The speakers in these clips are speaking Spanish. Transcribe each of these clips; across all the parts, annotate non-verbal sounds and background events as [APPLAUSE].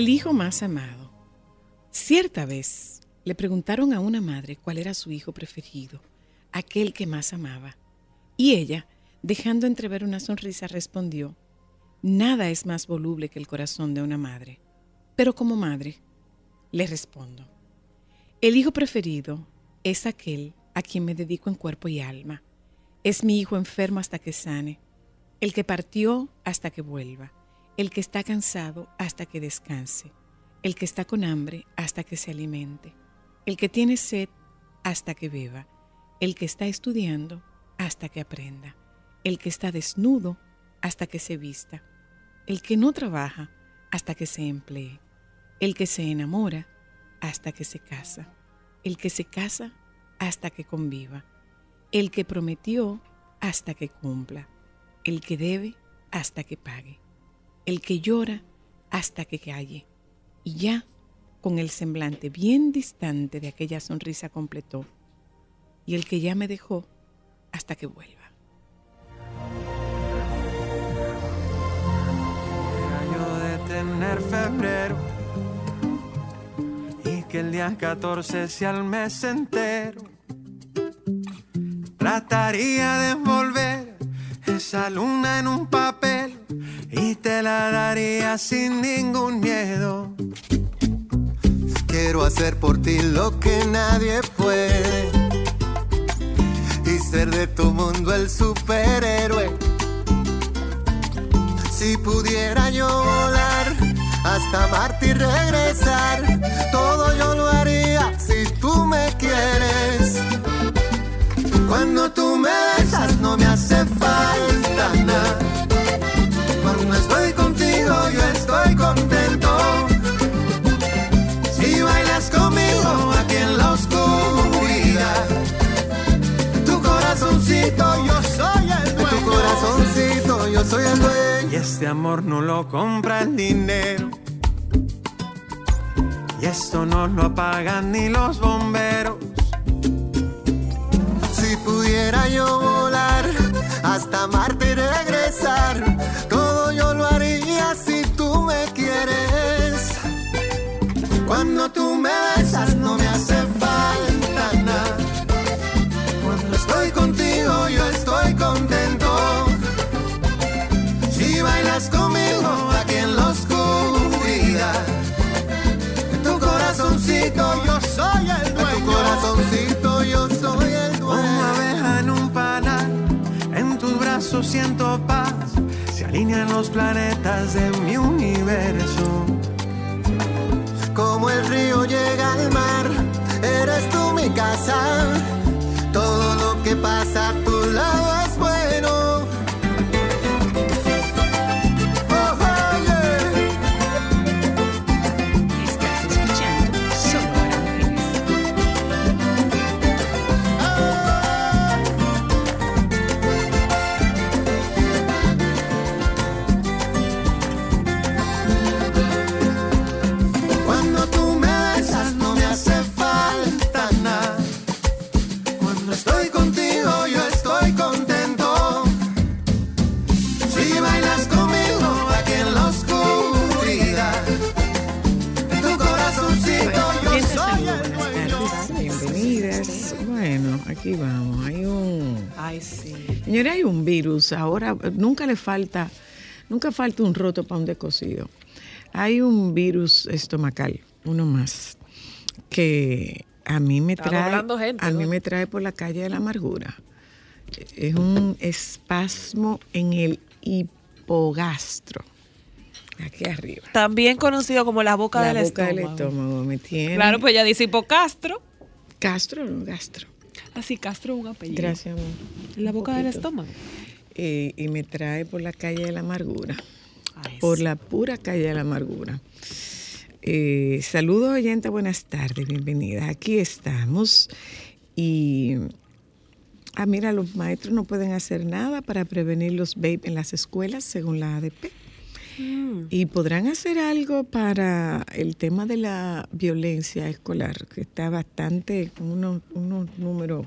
El hijo más amado. Cierta vez le preguntaron a una madre cuál era su hijo preferido, aquel que más amaba. Y ella, dejando entrever una sonrisa, respondió, Nada es más voluble que el corazón de una madre. Pero como madre, le respondo, el hijo preferido es aquel a quien me dedico en cuerpo y alma. Es mi hijo enfermo hasta que sane, el que partió hasta que vuelva el que está cansado hasta que descanse, el que está con hambre hasta que se alimente, el que tiene sed hasta que beba, el que está estudiando hasta que aprenda, el que está desnudo hasta que se vista, el que no trabaja hasta que se emplee, el que se enamora hasta que se casa, el que se casa hasta que conviva, el que prometió hasta que cumpla, el que debe hasta que pague el que llora hasta que calle. Y ya, con el semblante bien distante de aquella sonrisa completó, y el que ya me dejó hasta que vuelva. yo de tener febrero y que el día 14 sea el mes entero. Trataría de envolver esa luna en un papel y te la daría sin ningún miedo. Quiero hacer por ti lo que nadie puede y ser de tu mundo el superhéroe. Si pudiera yo volar hasta Marte y regresar, todo yo lo haría si tú me quieres. Cuando tú me besas no me hace falta nada cuando estoy contigo yo estoy contento. Si bailas conmigo aquí en la oscuridad, tu corazoncito yo soy el dueño. Tu corazoncito yo soy el dueño. Y este amor no lo compra el dinero. Y esto no lo apagan ni los bomberos. Si pudiera yo volar hasta Marte y regresar Cuando tú me besas no me hace alinean los planetas de mi universo como el río llega al mar, eres tú mi casa. Todo lo que pasa a tu lado es bueno. Ahora nunca le falta, nunca falta un roto para un descosido. Hay un virus estomacal, uno más, que a mí me Está trae, gente, a mí me trae por la calle de la amargura. Es un espasmo en el hipogastro, aquí arriba. También conocido como la boca, la del, boca estómago. del estómago me tiene. Claro, pues ella dice hipocastro. Castro, no, gastro. Así, Castro es un apellido. Gracias, amor. En la boca del estómago. Eh, y me trae por la calle de la amargura. Ay, por sí. la pura calle de la amargura. Eh, saludos oyentes, buenas tardes, bienvenidas. Aquí estamos y ah, mira, los maestros no pueden hacer nada para prevenir los vape en las escuelas, según la ADP. Mm. Y podrán hacer algo para el tema de la violencia escolar, que está bastante, con unos, unos números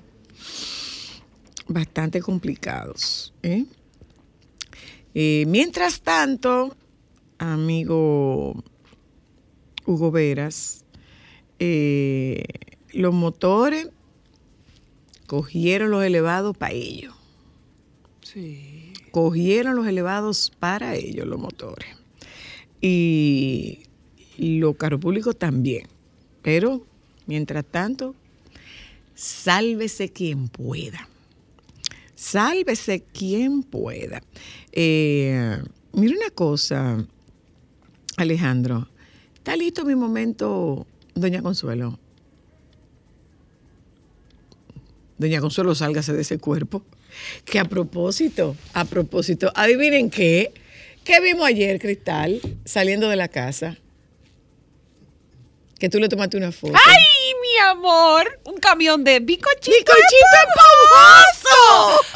bastante complicados. ¿eh? Eh, mientras tanto, amigo Hugo Veras, eh, los motores cogieron los elevados para ellos. Sí. Cogieron los elevados para ellos, los motores. Y los carros públicos también. Pero, mientras tanto, sálvese quien pueda. Sálvese quien pueda. Eh, mira una cosa, Alejandro. ¿Está listo mi momento, doña Consuelo? Doña Consuelo, sálgase de ese cuerpo. Que a propósito, a propósito, adivinen qué. ¿Qué vimos ayer, Cristal, saliendo de la casa? Que tú le tomaste una foto. ¡Ay, mi amor! Un camión de bicochito. ¡Bicochito esponjoso!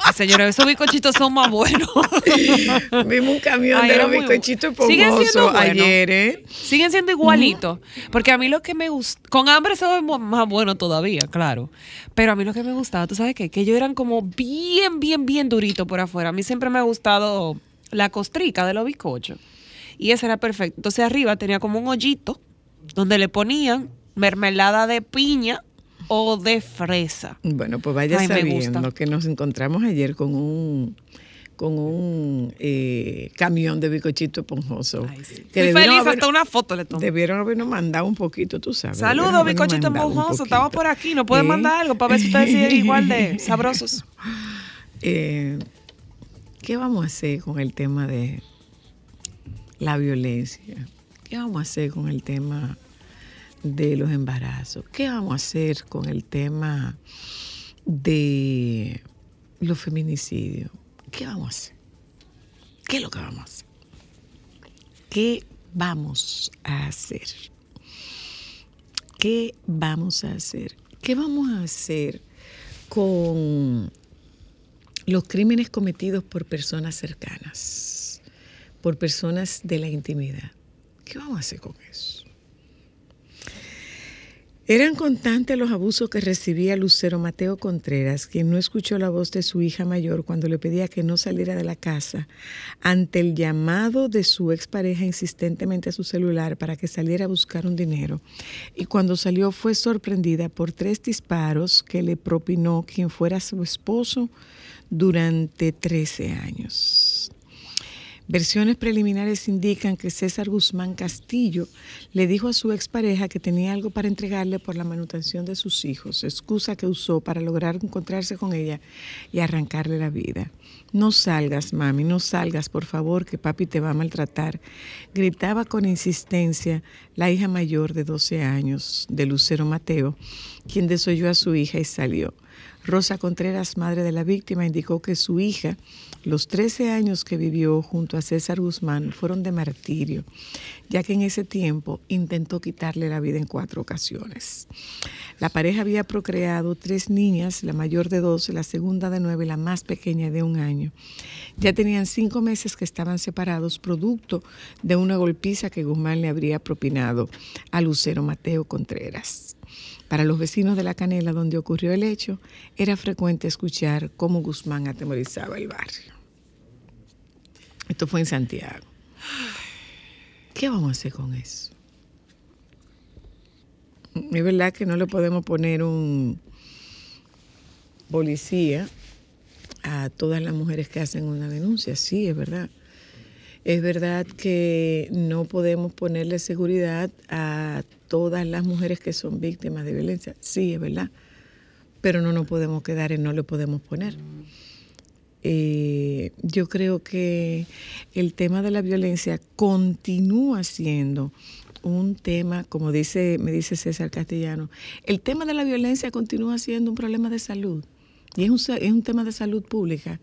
Ah, señores, esos bicochitos son más buenos. [LAUGHS] Vimos un camión Ay, de los muy bu- bizcochitos Siguen siendo buenos. ayer, ¿eh? Siguen siendo igualitos. Porque a mí lo que me gusta. Con hambre son mo- más bueno todavía, claro. Pero a mí lo que me gustaba, ¿tú sabes qué? Que ellos eran como bien, bien, bien duritos por afuera. A mí siempre me ha gustado la costrica de los bizcochos. Y esa era perfecta. Entonces arriba tenía como un hoyito donde le ponían mermelada de piña o de fresa. Bueno, pues vaya Ay, sabiendo que nos encontramos ayer con un con un eh, camión de bicochito esponjoso. Ay, sí. Que feliz, haber- hasta una foto le tomé. Debieron habernos mandado un poquito, tú sabes. Saludos, un esponjoso. Estamos por aquí. ¿Nos pueden ¿Eh? mandar algo para ver si ustedes siguen [LAUGHS] igual de sabrosos? Eh, ¿Qué vamos a hacer con el tema de la violencia? ¿Qué vamos a hacer con el tema de los embarazos? ¿Qué vamos a hacer con el tema de los feminicidios? ¿Qué vamos a hacer? ¿Qué es lo que vamos a hacer? ¿Qué vamos a hacer? ¿Qué vamos a hacer? ¿Qué vamos a hacer con los crímenes cometidos por personas cercanas, por personas de la intimidad. ¿Qué vamos a hacer con eso? Eran constantes los abusos que recibía Lucero Mateo Contreras, quien no escuchó la voz de su hija mayor cuando le pedía que no saliera de la casa ante el llamado de su expareja insistentemente a su celular para que saliera a buscar un dinero. Y cuando salió fue sorprendida por tres disparos que le propinó quien fuera su esposo durante 13 años. Versiones preliminares indican que César Guzmán Castillo le dijo a su expareja que tenía algo para entregarle por la manutención de sus hijos, excusa que usó para lograr encontrarse con ella y arrancarle la vida. No salgas, mami, no salgas, por favor, que papi te va a maltratar. Gritaba con insistencia la hija mayor de 12 años de Lucero Mateo, quien desoyó a su hija y salió. Rosa Contreras, madre de la víctima, indicó que su hija, los 13 años que vivió junto a César Guzmán, fueron de martirio, ya que en ese tiempo intentó quitarle la vida en cuatro ocasiones. La pareja había procreado tres niñas, la mayor de 12, la segunda de 9 y la más pequeña de un año. Ya tenían cinco meses que estaban separados, producto de una golpiza que Guzmán le habría propinado a Lucero Mateo Contreras. Para los vecinos de La Canela, donde ocurrió el hecho, era frecuente escuchar cómo Guzmán atemorizaba el barrio. Esto fue en Santiago. ¿Qué vamos a hacer con eso? Es verdad que no le podemos poner un policía a todas las mujeres que hacen una denuncia, sí, es verdad. Es verdad que no podemos ponerle seguridad a todas las mujeres que son víctimas de violencia, sí, es verdad. Pero no nos podemos quedar en no le podemos poner. Eh, yo creo que el tema de la violencia continúa siendo un tema, como dice, me dice César Castellano, el tema de la violencia continúa siendo un problema de salud y es un, es un tema de salud pública.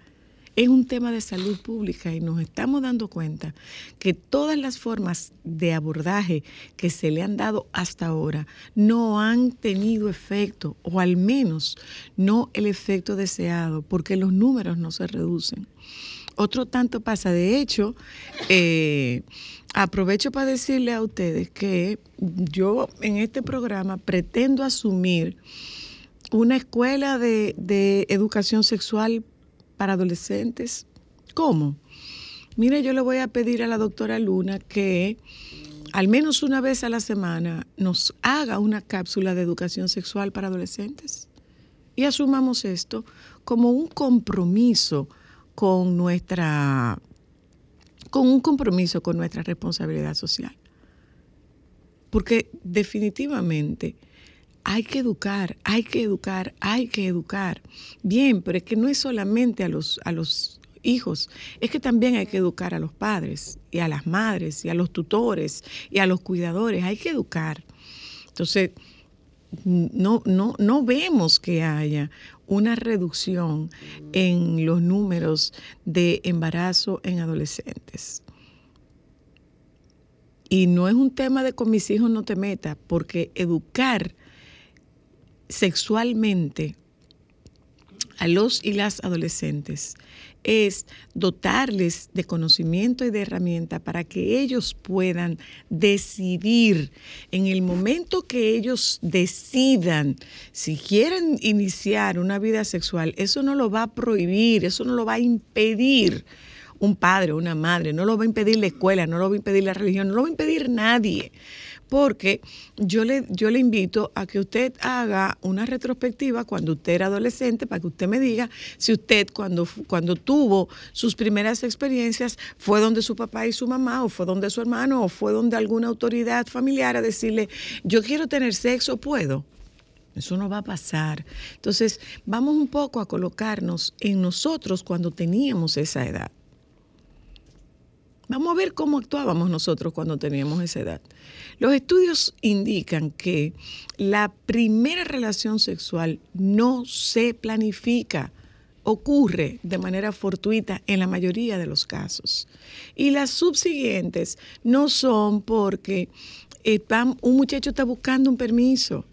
Es un tema de salud pública y nos estamos dando cuenta que todas las formas de abordaje que se le han dado hasta ahora no han tenido efecto, o al menos no el efecto deseado, porque los números no se reducen. Otro tanto pasa. De hecho, eh, aprovecho para decirle a ustedes que yo en este programa pretendo asumir una escuela de, de educación sexual para adolescentes. ¿Cómo? Mire, yo le voy a pedir a la doctora Luna que al menos una vez a la semana nos haga una cápsula de educación sexual para adolescentes y asumamos esto como un compromiso con nuestra con un compromiso con nuestra responsabilidad social. Porque definitivamente hay que educar, hay que educar, hay que educar. Bien, pero es que no es solamente a los, a los hijos, es que también hay que educar a los padres y a las madres y a los tutores y a los cuidadores, hay que educar. Entonces, no, no, no vemos que haya una reducción en los números de embarazo en adolescentes. Y no es un tema de con mis hijos no te metas, porque educar sexualmente a los y las adolescentes es dotarles de conocimiento y de herramienta para que ellos puedan decidir. En el momento que ellos decidan si quieren iniciar una vida sexual, eso no lo va a prohibir, eso no lo va a impedir un padre o una madre, no lo va a impedir la escuela, no lo va a impedir la religión, no lo va a impedir nadie porque yo le, yo le invito a que usted haga una retrospectiva cuando usted era adolescente, para que usted me diga si usted cuando, cuando tuvo sus primeras experiencias fue donde su papá y su mamá, o fue donde su hermano, o fue donde alguna autoridad familiar a decirle, yo quiero tener sexo, puedo. Eso no va a pasar. Entonces, vamos un poco a colocarnos en nosotros cuando teníamos esa edad. Vamos a ver cómo actuábamos nosotros cuando teníamos esa edad. Los estudios indican que la primera relación sexual no se planifica, ocurre de manera fortuita en la mayoría de los casos. Y las subsiguientes no son porque eh, un muchacho está buscando un permiso.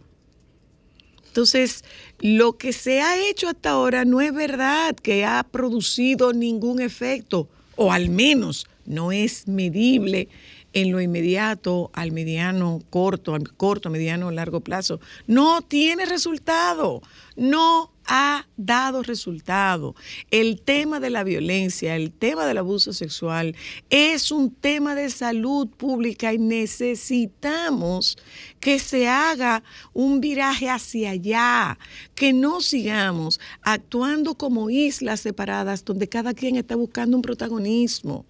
Entonces, lo que se ha hecho hasta ahora no es verdad que ha producido ningún efecto, o al menos no es medible en lo inmediato, al mediano, corto, al corto, mediano, largo plazo. No tiene resultado, no ha dado resultado. El tema de la violencia, el tema del abuso sexual es un tema de salud pública y necesitamos que se haga un viraje hacia allá, que no sigamos actuando como islas separadas donde cada quien está buscando un protagonismo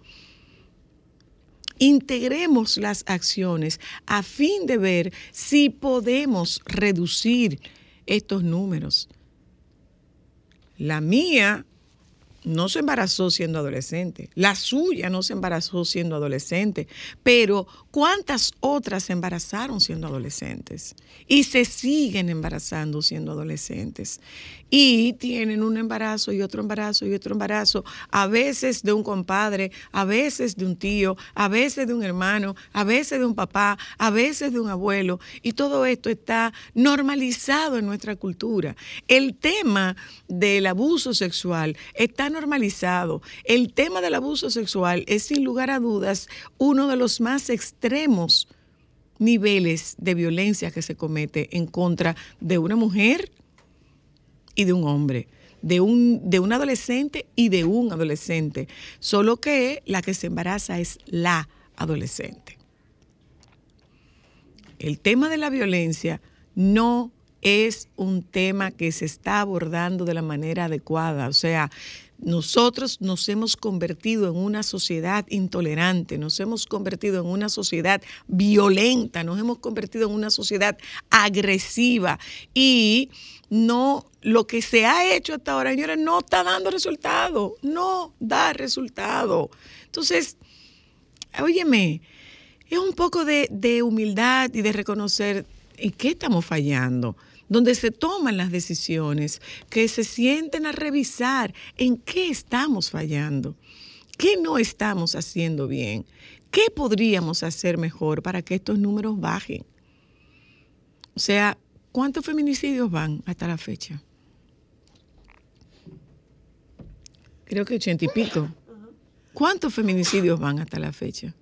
integremos las acciones a fin de ver si podemos reducir estos números. La mía no se embarazó siendo adolescente, la suya no se embarazó siendo adolescente, pero ¿cuántas otras se embarazaron siendo adolescentes? Y se siguen embarazando siendo adolescentes. Y tienen un embarazo y otro embarazo y otro embarazo, a veces de un compadre, a veces de un tío, a veces de un hermano, a veces de un papá, a veces de un abuelo. Y todo esto está normalizado en nuestra cultura. El tema del abuso sexual está normalizado. El tema del abuso sexual es sin lugar a dudas uno de los más extremos niveles de violencia que se comete en contra de una mujer y de un hombre, de un, de un adolescente y de un adolescente, solo que la que se embaraza es la adolescente. El tema de la violencia no es un tema que se está abordando de la manera adecuada. O sea, nosotros nos hemos convertido en una sociedad intolerante, nos hemos convertido en una sociedad violenta, nos hemos convertido en una sociedad agresiva y no lo que se ha hecho hasta ahora, señores, no está dando resultado, no da resultado. Entonces, óyeme, es un poco de, de humildad y de reconocer en qué estamos fallando donde se toman las decisiones, que se sienten a revisar en qué estamos fallando, qué no estamos haciendo bien, qué podríamos hacer mejor para que estos números bajen. O sea, ¿cuántos feminicidios van hasta la fecha? Creo que ochenta y pico. ¿Cuántos feminicidios van hasta la fecha?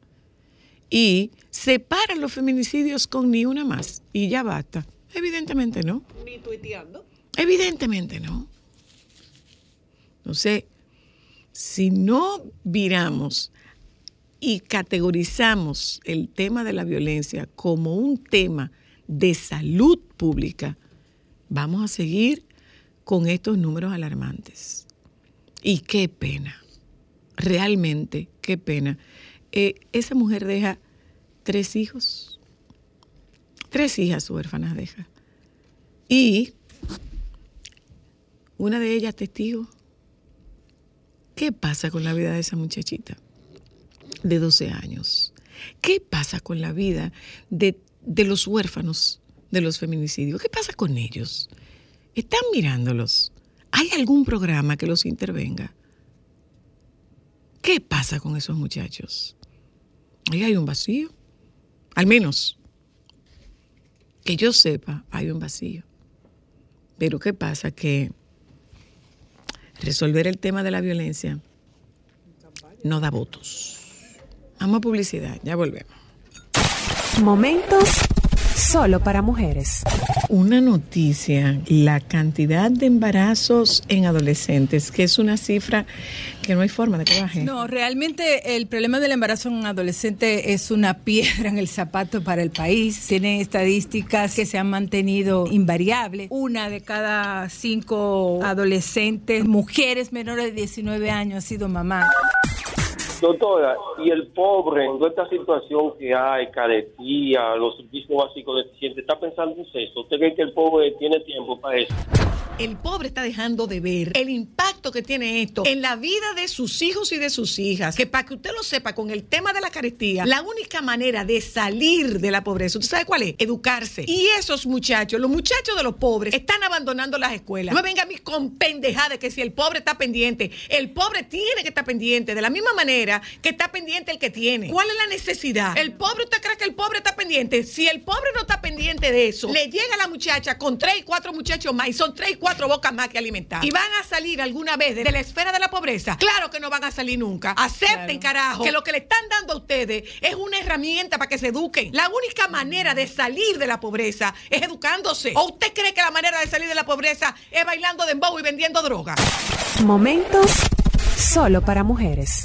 Y separan los feminicidios con ni una más y ya basta. Evidentemente no. Ni tuiteando. Evidentemente no. Entonces, si no viramos y categorizamos el tema de la violencia como un tema de salud pública, vamos a seguir con estos números alarmantes. Y qué pena, realmente, qué pena. Eh, esa mujer deja tres hijos Tres hijas huérfanas deja. Y una de ellas testigo. ¿Qué pasa con la vida de esa muchachita de 12 años? ¿Qué pasa con la vida de, de los huérfanos de los feminicidios? ¿Qué pasa con ellos? ¿Están mirándolos? ¿Hay algún programa que los intervenga? ¿Qué pasa con esos muchachos? Ahí hay un vacío. Al menos que yo sepa, hay un vacío. Pero ¿qué pasa? Que resolver el tema de la violencia no da votos. Vamos a publicidad, ya volvemos. Momentos solo para mujeres. Una noticia, la cantidad de embarazos en adolescentes, que es una cifra que no hay forma de que baje. No, realmente el problema del embarazo en un adolescente es una piedra en el zapato para el país. Tiene estadísticas que se han mantenido invariables. Una de cada cinco adolescentes, mujeres menores de 19 años, ha sido mamá. Doctora, y el pobre en esta situación que hay, caretía, los servicios básicos deficientes, ¿está pensando en eso? ¿Usted cree que el pobre tiene tiempo para eso? el pobre está dejando de ver el impacto que tiene esto en la vida de sus hijos y de sus hijas. Que para que usted lo sepa, con el tema de la carestía, la única manera de salir de la pobreza, ¿usted sabe cuál es? Educarse. Y esos muchachos, los muchachos de los pobres, están abandonando las escuelas. No venga a mí con pendejada que si el pobre está pendiente, el pobre tiene que estar pendiente de la misma manera que está pendiente el que tiene. ¿Cuál es la necesidad? ¿El pobre, usted cree que el pobre está pendiente? Si el pobre no está pendiente de eso, le llega a la muchacha con tres y cuatro muchachos más y son tres y cuatro bocas más que alimentar. ¿Y van a salir alguna vez de la esfera de la pobreza? Claro que no van a salir nunca. Acepten, carajo, que lo que le están dando a ustedes es una herramienta para que se eduquen. La única manera de salir de la pobreza es educándose. ¿O usted cree que la manera de salir de la pobreza es bailando de embobo y vendiendo droga? Momentos solo para mujeres.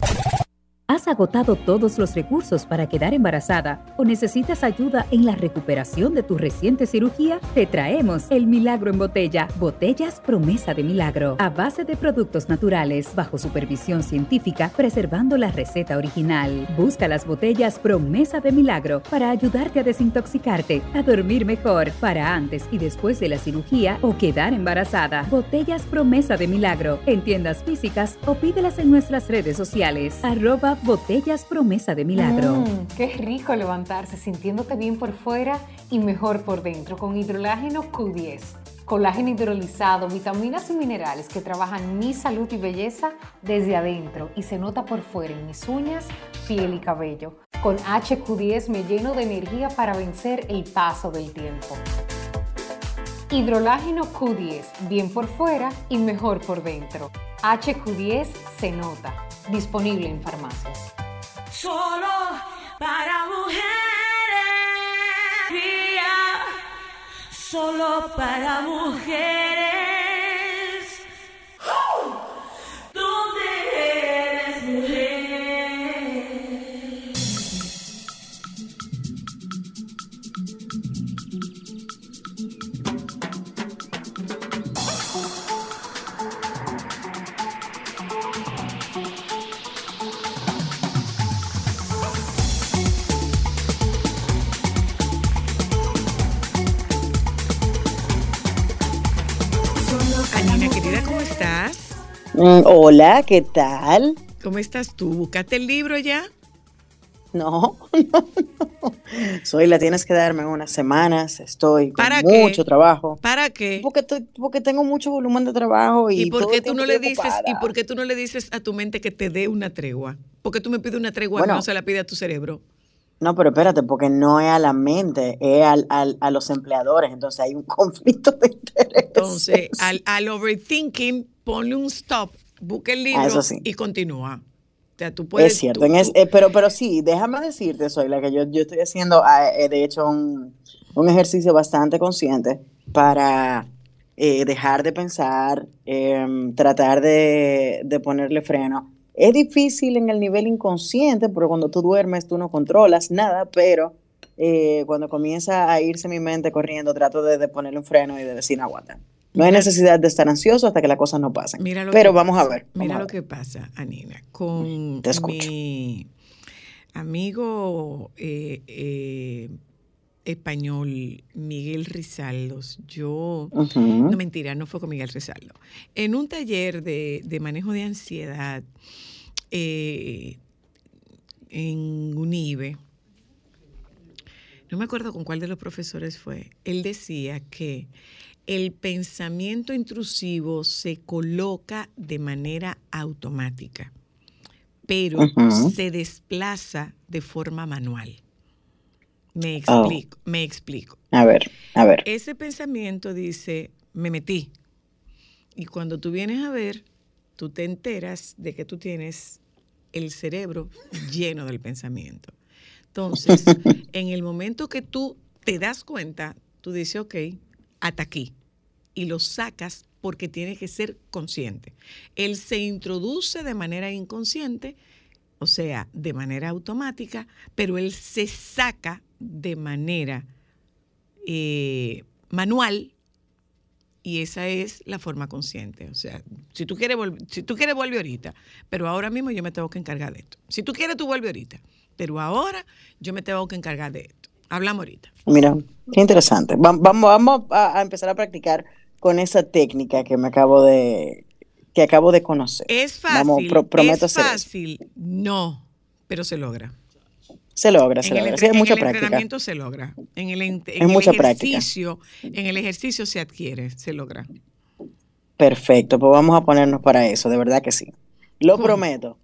¿Has agotado todos los recursos para quedar embarazada o necesitas ayuda en la recuperación de tu reciente cirugía? Te traemos el milagro en botella, botellas promesa de milagro, a base de productos naturales, bajo supervisión científica, preservando la receta original. Busca las botellas promesa de milagro para ayudarte a desintoxicarte, a dormir mejor, para antes y después de la cirugía o quedar embarazada. Botellas promesa de milagro en tiendas físicas o pídelas en nuestras redes sociales. Arroba Botellas Promesa de Milagro. Mm, qué rico levantarse sintiéndote bien por fuera y mejor por dentro con hidrolágeno Q10. Colágeno hidrolizado, vitaminas y minerales que trabajan mi salud y belleza desde adentro y se nota por fuera en mis uñas, piel y cabello. Con HQ10 me lleno de energía para vencer el paso del tiempo. Hidrolágeno Q10, bien por fuera y mejor por dentro. HQ10 se nota disponible en farmacias. Solo para mujeres. Solo para mujeres. Hola, ¿qué tal? ¿Cómo estás tú? ¿Buscaste el libro ya? No, [LAUGHS] no, no. Soy la tienes que darme unas semanas. Estoy con ¿Para qué? mucho trabajo. ¿Para qué? Porque, estoy- porque tengo mucho volumen de trabajo y, ¿Y por qué tú no le dices ocupada. y por qué tú no le dices a tu mente que te dé una tregua? Porque tú me pides una tregua y Bueno. no se la pide a tu cerebro. No, pero espérate, porque no es a la mente, es al, al- a los empleadores. Entonces hay un [LAUGHS] conflicto de interés. Entonces, al, al overthinking, ponle un stop, busca el libro Ah, sí. y continúa. O sea, tú puedes. es cierto, tú- en es- tú- eh, pero, pero sí, déjame decirte, Soyla, que yo, yo estoy haciendo, ah, eh, de hecho, un, un ejercicio bastante consciente para eh, dejar de pensar, em, tratar de, de ponerle freno. Es difícil en el nivel inconsciente, porque cuando tú duermes tú no controlas nada, pero eh, cuando comienza a irse mi mente corriendo, trato de, de ponerle un freno y de decir, aguanta. No hay necesidad de estar ansioso hasta que las cosas no pasen. Mira lo pero vamos a pasa, ver. vamos Mira a lo ver. que pasa, Anina, con Te escucho. mi amigo eh, eh, español Miguel Rizaldos. Yo, no mentira, no fue con Miguel Rizaldo. En un taller de, de manejo de ansiedad eh, en UNIBE, no me acuerdo con cuál de los profesores fue, él decía que el pensamiento intrusivo se coloca de manera automática, pero se desplaza de forma manual. Me Oh. explico, me explico. A ver, a ver. Ese pensamiento dice, me metí. Y cuando tú vienes a ver, tú te enteras de que tú tienes el cerebro lleno del pensamiento. Entonces, [LAUGHS] en el momento que tú te das cuenta, tú dices, ok, hasta aquí. Y lo sacas porque tiene que ser consciente. Él se introduce de manera inconsciente, o sea, de manera automática, pero él se saca de manera eh, manual y esa es la forma consciente. O sea, si tú quieres, si tú quieres vuelve ahorita, pero ahora mismo yo me tengo que encargar de esto. Si tú quieres, tú vuelve ahorita, pero ahora yo me tengo que encargar de esto. Hablamos ahorita. Mira, qué interesante. Va- Vamos, vamos a, a empezar a practicar con esa técnica que me acabo de que acabo de conocer. Es Vamos, fácil, pro- prometo es eso. fácil, no, pero se logra. Se logra, se en logra. Sí, en mucha el práctica. entrenamiento se logra. En el, en- Es el mucha práctica. ejercicio, en el ejercicio se adquiere, se logra. Perfecto, pues vamos a ponernos para eso, de verdad que sí. Lo prometo.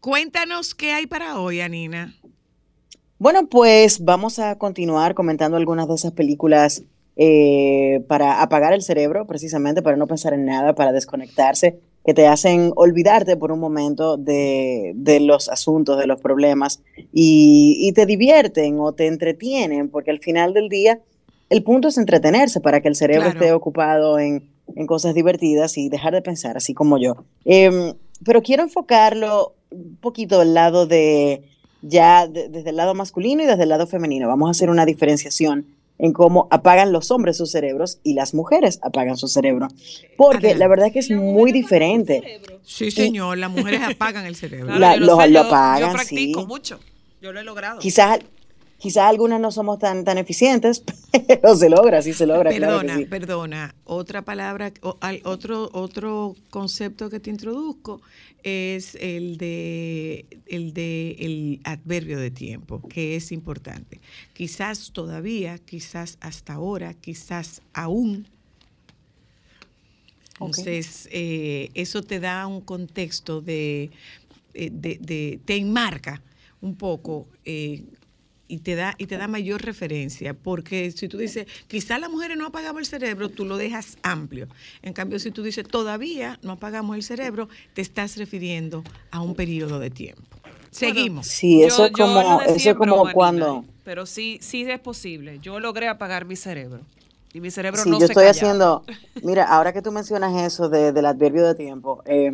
Cuéntanos qué hay para hoy, Anina. Bueno, pues vamos a continuar comentando algunas de esas películas eh, para apagar el cerebro, precisamente para no pensar en nada, para desconectarse, que te hacen olvidarte por un momento de, de los asuntos, de los problemas, y, y te divierten o te entretienen, porque al final del día el punto es entretenerse para que el cerebro Claro. esté ocupado en, en cosas divertidas y dejar de pensar, así como yo. Em, pero quiero enfocarlo un poquito del lado de ya de- desde el lado masculino y desde el lado femenino. Vamos a hacer una diferenciación en cómo apagan los hombres sus cerebros y las mujeres apagan su cerebro. Porque la verdad es que es muy diferente. Sí, señor, las mujeres apagan el cerebro. Claro, yo lo lo- sé, lo yo- apagan, Yo practico sí. mucho. Yo lo he logrado. Quizás quizás algunas no somos tan, tan eficientes, [LAUGHS] pero se logra, sí se logra. claro que Perdona, sí. perdona. Otra palabra, o- al- otro, otro concepto que te introduzco es el de el de el adverbio de tiempo, que es importante. Quizás todavía, quizás hasta ahora, quizás aún. Entonces, eh, eso te da un contexto de, eh, de, de- te enmarca un poco eh, y te da y te da mayor referencia, porque si tú dices, quizás las mujeres no apagamos el cerebro, tú lo dejas amplio. En cambio, si tú dices, todavía no apagamos el cerebro, te estás refiriendo a un periodo de tiempo. Seguimos. Sí, eso es Yo- como, eso es como broma, cuando... Pero sí, sí es posible. Yo logré apagar mi cerebro. Y mi cerebro Sí, no yo se estoy callaba. haciendo, mira, ahora que tú mencionas eso de- del adverbio de tiempo, eh,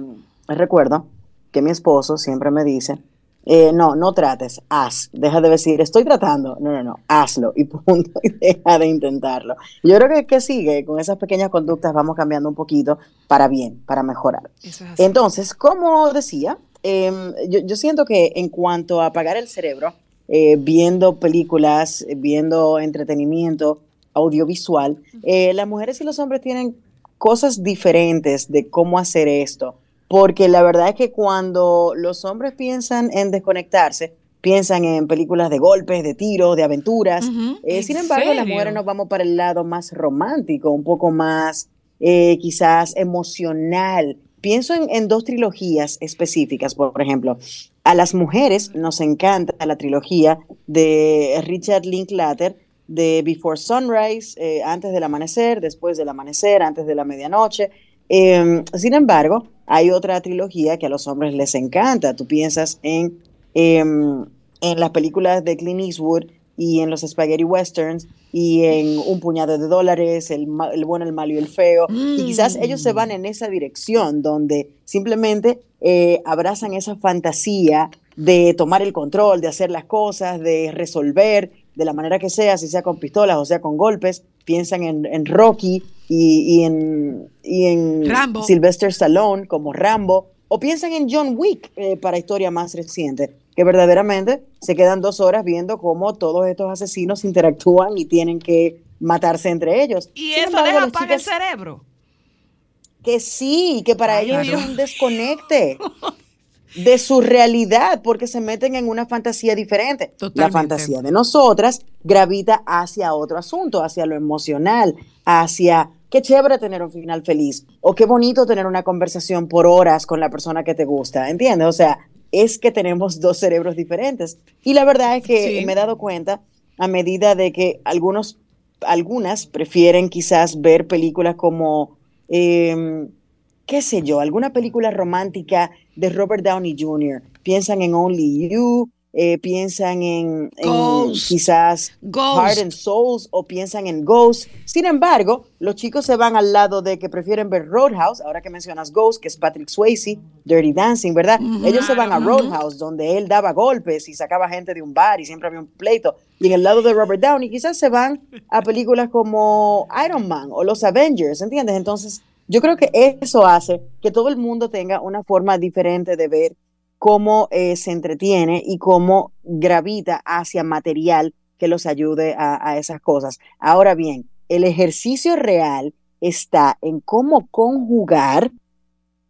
recuerdo que mi esposo siempre me dice eh, no, no trates, haz. Deja de decir, estoy tratando. No, no, no, hazlo y [LAUGHS] punto. Y deja de intentarlo. Yo creo que, que sigue, con esas pequeñas conductas vamos cambiando un poquito para bien, para mejorar. Es. Entonces, como decía, em, yo, yo siento que en cuanto a apagar el cerebro, eh, viendo películas, viendo entretenimiento audiovisual, eh, las mujeres y los hombres tienen cosas diferentes de cómo hacer esto. Porque la verdad es que cuando los hombres piensan en desconectarse, piensan en películas de golpes, de tiros, de aventuras. Eh, ¿En sin embargo, las mujeres nos vamos para el lado más romántico, un poco más eh, quizás emocional. Pienso en, en dos trilogías específicas, por ejemplo. A las mujeres nos encanta la trilogía de Richard Linklater de Before Sunrise, eh, antes del amanecer, después del amanecer, antes de la medianoche. Eh, sin embargo, hay otra trilogía que a los hombres les encanta. Tú piensas en, em, en las películas de Clint Eastwood y en los spaghetti westerns y en Un puñado de dólares, el, el bueno, el malo y el feo. Y quizás ellos se van en esa dirección donde simplemente eh, abrazan esa fantasía de tomar el control, de hacer las cosas, de resolver de la manera que sea, si sea con pistolas o sea con golpes. Piensan en, en Rocky y, y en, y en Rambo. Sylvester Stallone como Rambo. O piensan en John Wick eh, para historia más reciente, que verdaderamente se quedan dos horas viendo cómo todos estos asesinos interactúan y tienen que matarse entre ellos. Y Sin eso embargo, deja las apagar el cerebro. que sí, que para Ay, ellos es un desconecte [LAUGHS] de su realidad, porque se meten en una fantasía diferente. La fantasía de nosotras gravita hacia otro asunto, hacia lo emocional, hacia qué chévere tener un final feliz, o qué bonito tener una conversación por horas con la persona que te gusta, ¿entiendes? O sea, es que tenemos dos cerebros diferentes. Y la verdad es que Sí. me he dado cuenta a medida de que algunos, algunas prefieren quizás ver películas como em, qué sé yo, alguna película romántica de Robert Downey Jr. Piensan en Only You, eh, piensan en, quizás Ghost. Heart and Souls o piensan en Ghost. Sin embargo, los chicos se van al lado de que prefieren ver Roadhouse, ahora que mencionas Ghost, que es Patrick Swayze, Dirty Dancing, ¿verdad? Ellos se van a Roadhouse, donde él daba golpes y sacaba gente de un bar y siempre había un pleito. Y en el lado de Robert Downey, quizás se van a películas como Iron Man o los Avengers, ¿entiendes? Entonces, yo creo que eso hace que todo el mundo tenga una forma diferente de ver cómo eh, se entretiene y cómo gravita hacia material que los ayude a, esas cosas. Ahora bien, el ejercicio real está en cómo conjugar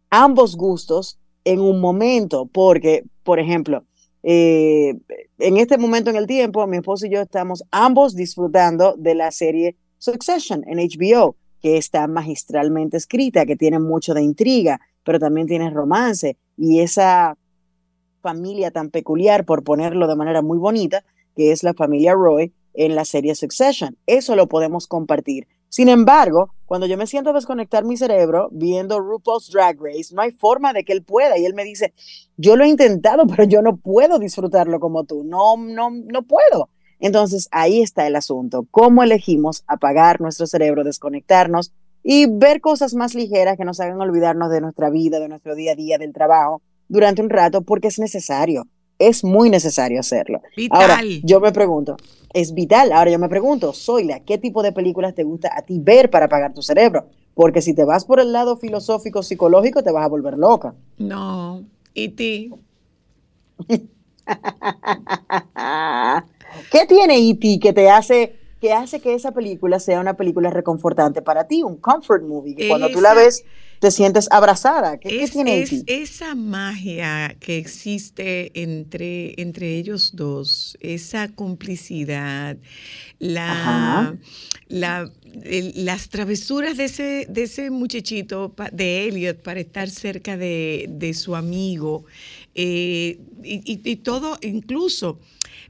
ambos gustos en un momento, porque, por ejemplo, eh, en este momento en el tiempo, mi esposo y yo estamos ambos disfrutando de la serie Succession en HBO, que está magistralmente escrita, que tiene mucho de intriga, pero también tiene romance y esa familia tan peculiar, por ponerlo de manera muy bonita, que es la familia Roy en la serie Succession. Eso lo podemos compartir. Sin embargo, cuando yo me siento a desconectar mi cerebro viendo RuPaul's Drag Race, no hay forma de que él pueda. Y él me dice, yo lo he intentado, [LAUGHS] pero yo no puedo disfrutarlo como tú. No, no, no puedo. Entonces ahí está el asunto. ¿Cómo elegimos apagar nuestro cerebro, desconectarnos y ver cosas más ligeras que nos hagan olvidarnos de nuestra vida, de nuestro día a día, del trabajo durante un rato? Porque es necesario. Es muy necesario hacerlo. Ahora, Vital. yo me pregunto, es vital. Ahora yo me pregunto, Zoila, ¿qué tipo de películas te gusta a ti ver para apagar tu cerebro? Porque si te vas por el lado filosófico, psicológico, te vas a volver loca. No. ¿Y ti? [LAUGHS] ¿Qué tiene E.T. que te hace que hace que esa película sea una película reconfortante para ti, un comfort movie, que cuando tú la ves te sientes abrazada? ¿Qué, qué Es, tiene es E.T.? esa magia que existe entre, entre ellos dos, esa complicidad, la, Ajá. la- el- las travesuras de ese, de ese muchachito, de Elliot, para estar cerca de, de su amigo, eh, y, y- y todo, incluso,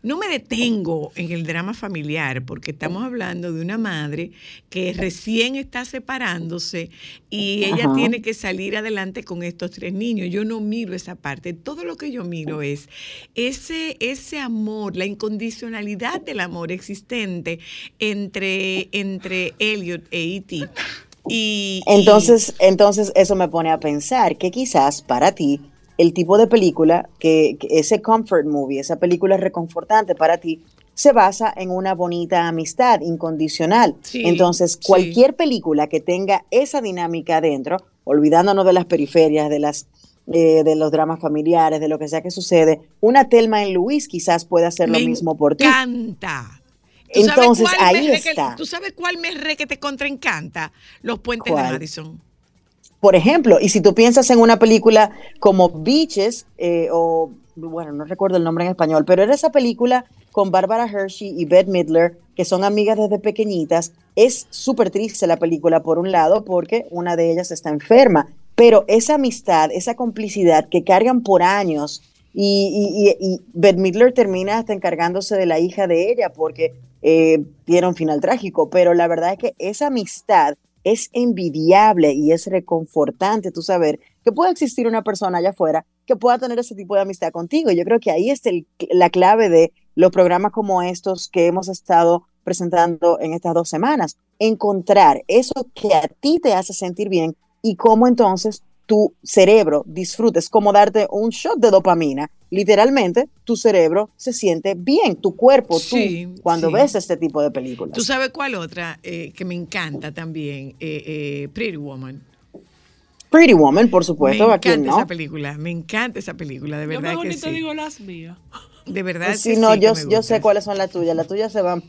no me detengo en el drama familiar, porque estamos hablando de una madre que recién está separándose y ella Ajá. tiene que salir adelante con estos tres niños. Yo no miro esa parte. Todo lo que yo miro es ese, ese amor, la incondicionalidad del amor existente entre, entre Elliot e E.T. Y, y- Entonces, entonces eso me pone a pensar que quizás para ti el tipo de película que, que ese comfort movie, esa película reconfortante para ti, se basa en una bonita amistad incondicional. Sí, Entonces, sí. cualquier película que tenga esa dinámica adentro, olvidándonos de las periferias, de las eh, de los dramas familiares, de lo que sea que sucede, una Telma en Luis quizás pueda hacer lo mismo por ti. encanta. ¿Tú sabes Entonces, ahí está. ¿Tú sabes cuál me re que te contraencanta? Los puentes ¿Cuál? de Madison. Por ejemplo, y si tú piensas en una película como Beaches, eh, o bueno, no recuerdo el nombre en español, pero era esa película con Barbara Hershey y Bette Midler, que son amigas desde pequeñitas. Es súper triste la película, por un lado, porque una de ellas está enferma, pero esa amistad, esa complicidad que cargan por años, y, y, Bette Midler termina hasta encargándose de la hija de ella, porque eh, tiene un final trágico, pero la verdad es que esa amistad es envidiable y es reconfortante tú saber que puede existir una persona allá afuera que pueda tener ese tipo de amistad contigo. Yo creo que ahí está el- la clave de los programas como estos que hemos estado presentando en estas dos semanas. Encontrar eso que a ti te hace sentir bien y cómo entonces tu cerebro disfrutes, como darte un shot de dopamina. Literalmente, tu cerebro se siente bien, tu cuerpo, tú, Sí, cuando sí. ves este tipo de películas. ¿Tú sabes cuál otra eh, que me encanta también? Eh, eh, Pretty Woman. Pretty Woman, por supuesto, me ¿a quién encanta no? esa película, me encanta esa película, de Yo verdad mejor que ni te sí. digo las mías. De verdad Sí, que no, sí yo, que me yo gusta. sé cuáles son las tuyas. Las tuyas se van.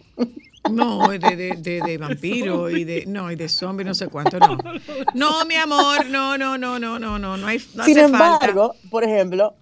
No, de, de, de, de [LAUGHS] vampiro y de no y de zombie no sé cuánto [LAUGHS] no. No, mi amor, no, no, no, no, no, no, no hay no Sin hace falta. embargo, por ejemplo.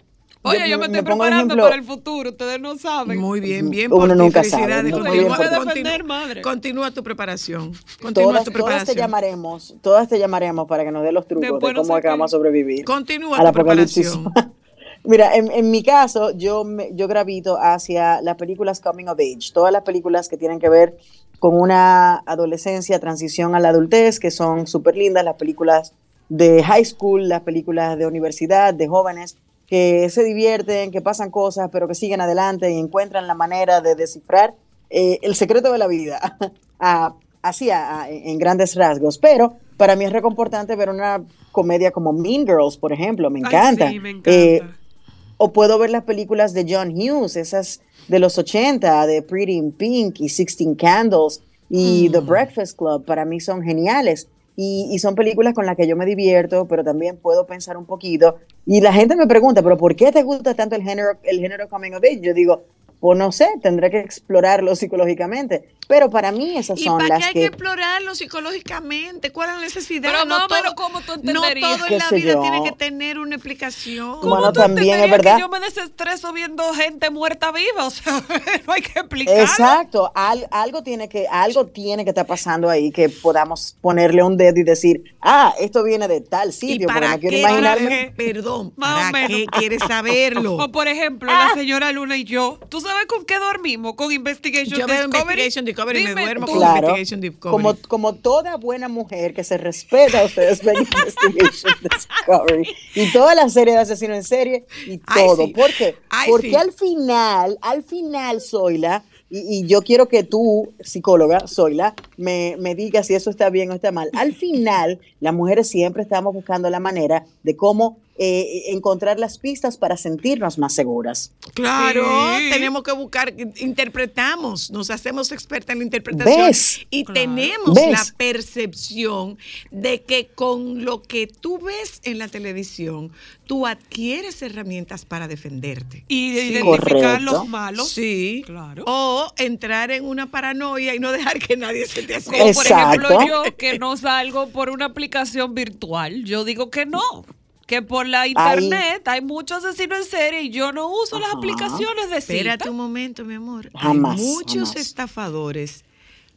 Oye, yo me estoy preparando ejemplo- para el futuro, ustedes no saben. Muy bien, bien Uno por ti, nunca sabe, felicidades. muy Continúa, Defender, madre. continúa tu preparación. Continúa Todas, tu todas te preparación. llamaremos, todas te llamaremos para que nos dé los trucos Después de no cómo vamos a sobrevivir Continúa al tu preparación. [LAUGHS] Mira, en, en mi caso, yo, me- yo gravito hacia las películas coming of age, todas las películas que tienen que ver con una adolescencia, transición a la adultez, que son súper lindas, las películas de high school, las películas de universidad, de jóvenes, que se divierten, que pasan cosas, pero que siguen adelante y encuentran la manera de descifrar eh, el secreto de la vida, [LAUGHS] a- así a- a- en grandes rasgos. Pero para mí es reconfortante ver una comedia como Mean Girls, por ejemplo, me Ay, encanta. sí, me encanta. Eh, o puedo ver las películas de John Hughes, esas de los 80, de Pretty in Pink y Sixteen Candles y The Breakfast Club, para mí son geniales. Y, y son películas con las que yo me divierto, pero también puedo pensar un poquito. Y la gente me pregunta, ¿pero por qué te gusta tanto el género, el género coming of age? Yo digo, pues no sé, tendré que explorarlo psicológicamente. Pero para mí esas ¿Y son para qué las hay que que... explorarlo psicológicamente? ¿Cuál es la necesidad? Pero no o todo, menos, ¿cómo tú no entenderías? todo ¿Qué en la vida yo? tiene que tener una explicación. Bueno, ¿Cómo tú también es entenderías verdad. que yo me desestreso viendo gente muerta viva? [LAUGHS] O sea, no hay que explicarlo. Exacto, al- algo tiene que algo tiene que estar pasando ahí que podamos ponerle un dedo y decir, ah, esto viene de tal ¿Y sitio, pero para no quiero qué? imaginarme. Perdón, o ¿para qué quieres saberlo? [LAUGHS] O por ejemplo, la señora Luna y yo, ¿tú sabes con qué dormimos? Con Investigation Yo veo Discovery. Investigation Discovery y me duermo tú. con Claro, Investigation Discovery. como, como toda buena mujer que se respeta, ustedes ven [LAUGHS] Investigation Discovery y toda la serie de asesinos en serie y Ay, todo. sí. ¿Por qué? Ay, Porque sí. al final, al final, Zoila, y, y yo quiero que tú, psicóloga, Zoila, me, me digas si eso está bien o está mal. Al final, las mujeres siempre estamos buscando la manera de cómo eh, encontrar las pistas para sentirnos más seguras. Claro, Sí. tenemos que buscar, interpretamos, nos hacemos expertas en la interpretación ¿Ves? y Claro. tenemos ¿Ves? la percepción de que con lo que tú ves en la televisión, tú adquieres herramientas para defenderte. Y de Sí. identificar Correcto. los malos. Sí, Claro. o entrar en una paranoia y no dejar que nadie se te Como acerque. por ejemplo yo, que no salgo por una aplicación virtual. Yo digo que no. Que por la internet hay muchos asesinos en serie y yo no uso las aplicaciones de cita. Espérate un momento, mi amor. Jamás, hay muchos jamás. estafadores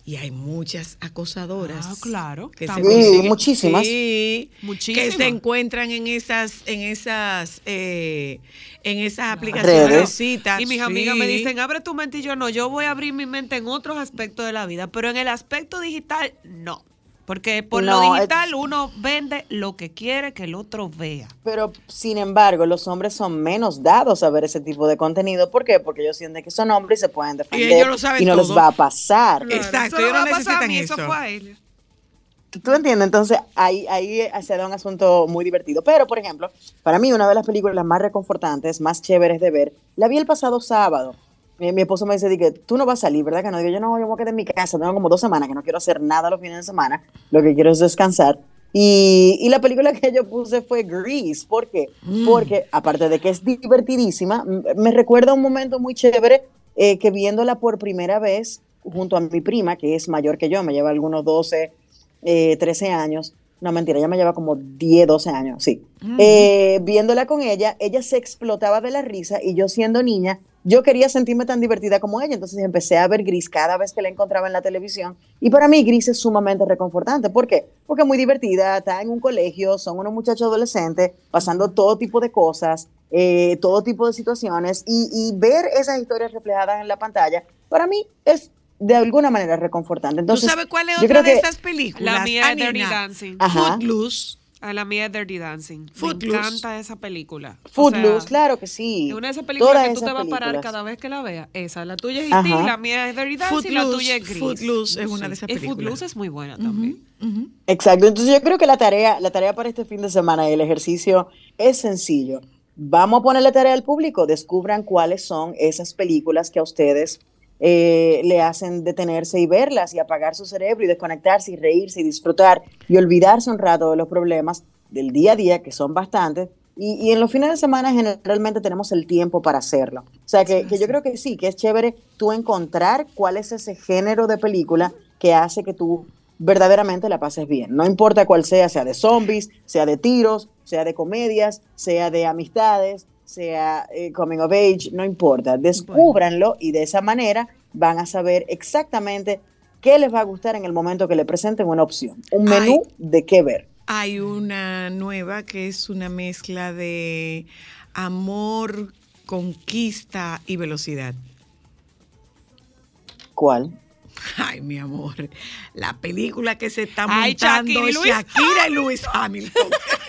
y hay muchas acosadoras. Ah, claro, Que se. Sí, muchísimas. Sí, Muchísimas. Que se encuentran en esas, en esas, eh, en esas aplicaciones de Redes. citas. Y mis sí. amigas me dicen, abre tu mente y yo no, yo voy a abrir mi mente en otros aspectos de la vida, pero en el aspecto digital no. Porque por No, lo es- digital uno vende lo que quiere que el otro vea. Pero, sin embargo, los hombres son menos dados a ver ese tipo de contenido. ¿Por qué? Porque ellos sienten que son hombres y se pueden defender. ellos lo saben y no les va a pasar. Exacto, no ellos a a necesitan mí, eso. fue a él. ¿Tú entiendes? Entonces ahí, ahí se da un asunto muy divertido. Pero, por ejemplo, para mí una de las películas más reconfortantes, más chéveres de ver, la vi el pasado sábado. Mi, mi esposo me dice, di que tú no vas a salir, ¿verdad? Que no digo, yo no, yo me voy a quedar en mi casa, tengo como dos semanas que no quiero hacer nada los fines de semana, lo que quiero es descansar. Y, y la película que yo puse fue Grease. ¿Por qué? Porque aparte de que es divertidísima, me recuerda un momento muy chévere eh, que viéndola por primera vez junto a mi prima, que es mayor que yo, me lleva algunos 12, eh, 13 años. No, mentira, ella me lleva como 10, 12 años, sí. Eh, viéndola con ella, ella se explotaba de la risa y yo siendo niña, yo quería sentirme tan divertida como ella, entonces empecé a ver Gris cada vez que la encontraba en la televisión y para mí Gris es sumamente reconfortante. ¿Por qué? Porque es muy divertida, está en un colegio, son unos muchachos adolescentes pasando todo tipo de cosas, eh, todo tipo de situaciones y, y ver esas historias reflejadas en la pantalla, para mí es de alguna manera reconfortante. Entonces, ¿Tú sabes cuál es otra de que- esas películas? La mía es Dirty? Dancing. Ajá. Footloose. A la mía es Dirty Dancing. Footloose. Me encanta esa película. O Footloose, sea, claro que sí. Es una de esas películas Todas que tú te vas a parar cada vez que la veas. Esa, la tuya es Ajá. E.T., la mía es Dirty Dancing y la tuya es Gris. Footloose es una de esas Y películas. Footloose es muy buena también. Exacto, entonces yo creo que la tarea, la tarea para este fin de semana y el ejercicio es sencillo. Vamos a poner la tarea al público, descubran cuáles son esas películas que a ustedes eh, le hacen detenerse y verlas y apagar su cerebro y desconectarse y reírse y disfrutar y olvidarse un rato de los problemas del día a día, que son bastantes. Y, y en los fines de semana generalmente tenemos el tiempo para hacerlo. O sea que, que yo creo que sí, que es chévere tú encontrar cuál es ese género de película que hace que tú verdaderamente la pases bien. No importa cuál sea, sea de zombies, sea de tiros, sea de comedias, sea de amistades, sea eh, coming of age, no importa. Descúbranlo y de esa manera van a saber exactamente qué les va a gustar en el momento que le presenten una opción, un menú de qué ver. Hay una nueva que es una mezcla de amor, conquista y velocidad. ¿Cuál? Ay, mi amor, la película que se está Ay, montando Shakira y es Luis Shakira y Luis Hamilton. [LAUGHS]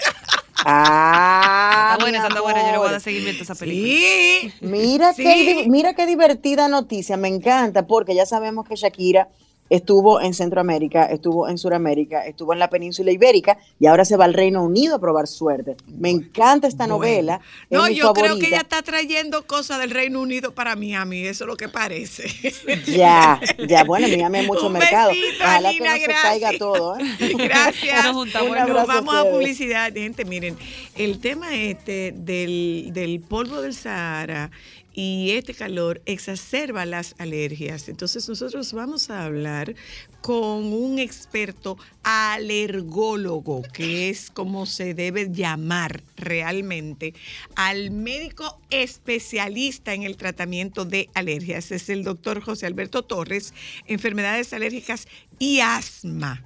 Ah, Está buena, está buena. Yo le voy a dar seguimiento a esa película. Sí. Mira, Sí. qué, mira qué divertida noticia, me encanta, porque ya sabemos que Shakira estuvo en Centroamérica, estuvo en Sudamérica, estuvo en la península ibérica y ahora se va al Reino Unido a probar suerte. Me encanta esta novela. es No, mi yo creo que ella está trayendo cosas del Reino Unido para Miami, eso es lo que parece. [LAUGHS] Ya, ya, bueno, Miami hay mucho Un mercado. besito, Ojalá Alina, que no se gracias. caiga todo. ¿eh? [LAUGHS] Gracias. Nos juntamos. A vamos a, publicidad. Gente, miren, el tema este del, del polvo del Sahara y este calor exacerba las alergias. Entonces nosotros vamos a hablar con un experto alergólogo, que es como se debe llamar realmente, al médico especialista en el tratamiento de alergias. Es el doctor José Alberto Torres, enfermedades alérgicas y asma.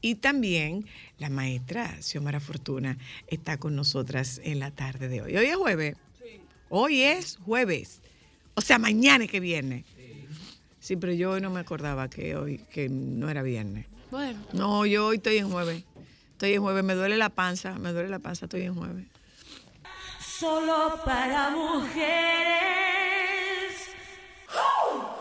Y también la maestra Xiomara Fortuna está con nosotras en la tarde de hoy. Hoy es jueves. Hoy es jueves. O sea, mañana es que viene. Sí, pero yo hoy no me acordaba que hoy que no era viernes. Bueno. No, yo hoy estoy en jueves. Estoy en jueves, me duele la panza, me duele la panza, estoy en jueves. Solo para mujeres. ¿Dónde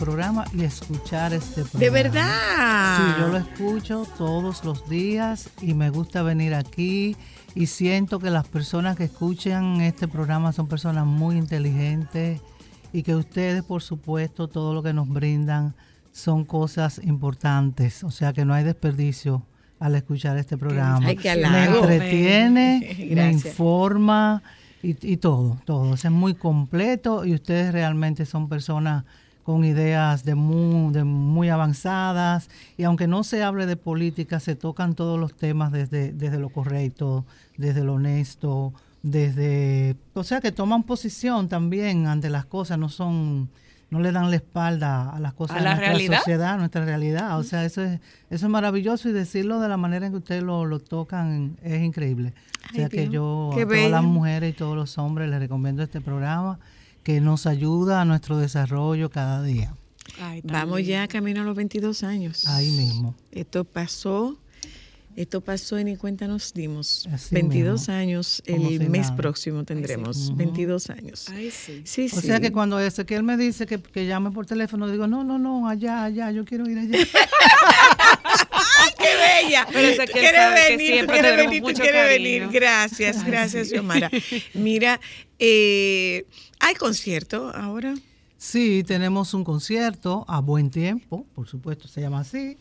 programa y escuchar este programa. De verdad. Sí, yo lo escucho todos los días y me gusta venir aquí y siento que las personas que escuchan este programa son personas muy inteligentes y que ustedes, por supuesto, todo lo que nos brindan son cosas importantes, o sea que no hay desperdicio al escuchar este programa. Ay, qué me entretiene, [LAUGHS] me informa y, y todo, todo. O sea, es muy completo y ustedes realmente son personas con ideas de muy, de muy avanzadas y aunque no se hable de política, se tocan todos los temas desde, desde lo correcto, desde lo honesto, desde, o sea, que toman posición también ante las cosas, no son, no le dan la espalda a las cosas ¿A de la nuestra realidad? sociedad, a nuestra realidad. O sea, eso es, eso es maravilloso y decirlo de la manera en que ustedes lo, lo tocan es increíble. O sea, Ay, que yo qué a todas las mujeres y todos los hombres les recomiendo este programa que nos ayuda a nuestro desarrollo cada día. Vamos ya camino a los 22 años. Ahí mismo. Esto pasó, esto pasó y ni cuenta nos dimos. Así 22 mismo. años, el si mes nada. próximo tendremos. Ujú. 22 años. Ay, sí. Sí, O sí. sea que cuando Ezequiel me dice que, que llame por teléfono, digo, no, no, no, allá, allá, yo quiero ir allá. [LAUGHS] ¡Qué bella! Pero Ezequiel Quiere sabe que venir, siempre quiere venir, tú mucho quieres cariño. venir. Gracias, Ay, gracias, sí. Xiomara. [LAUGHS] Mira, eh, ¿hay concierto ahora? Sí, tenemos un concierto a buen tiempo, por supuesto, se llama así.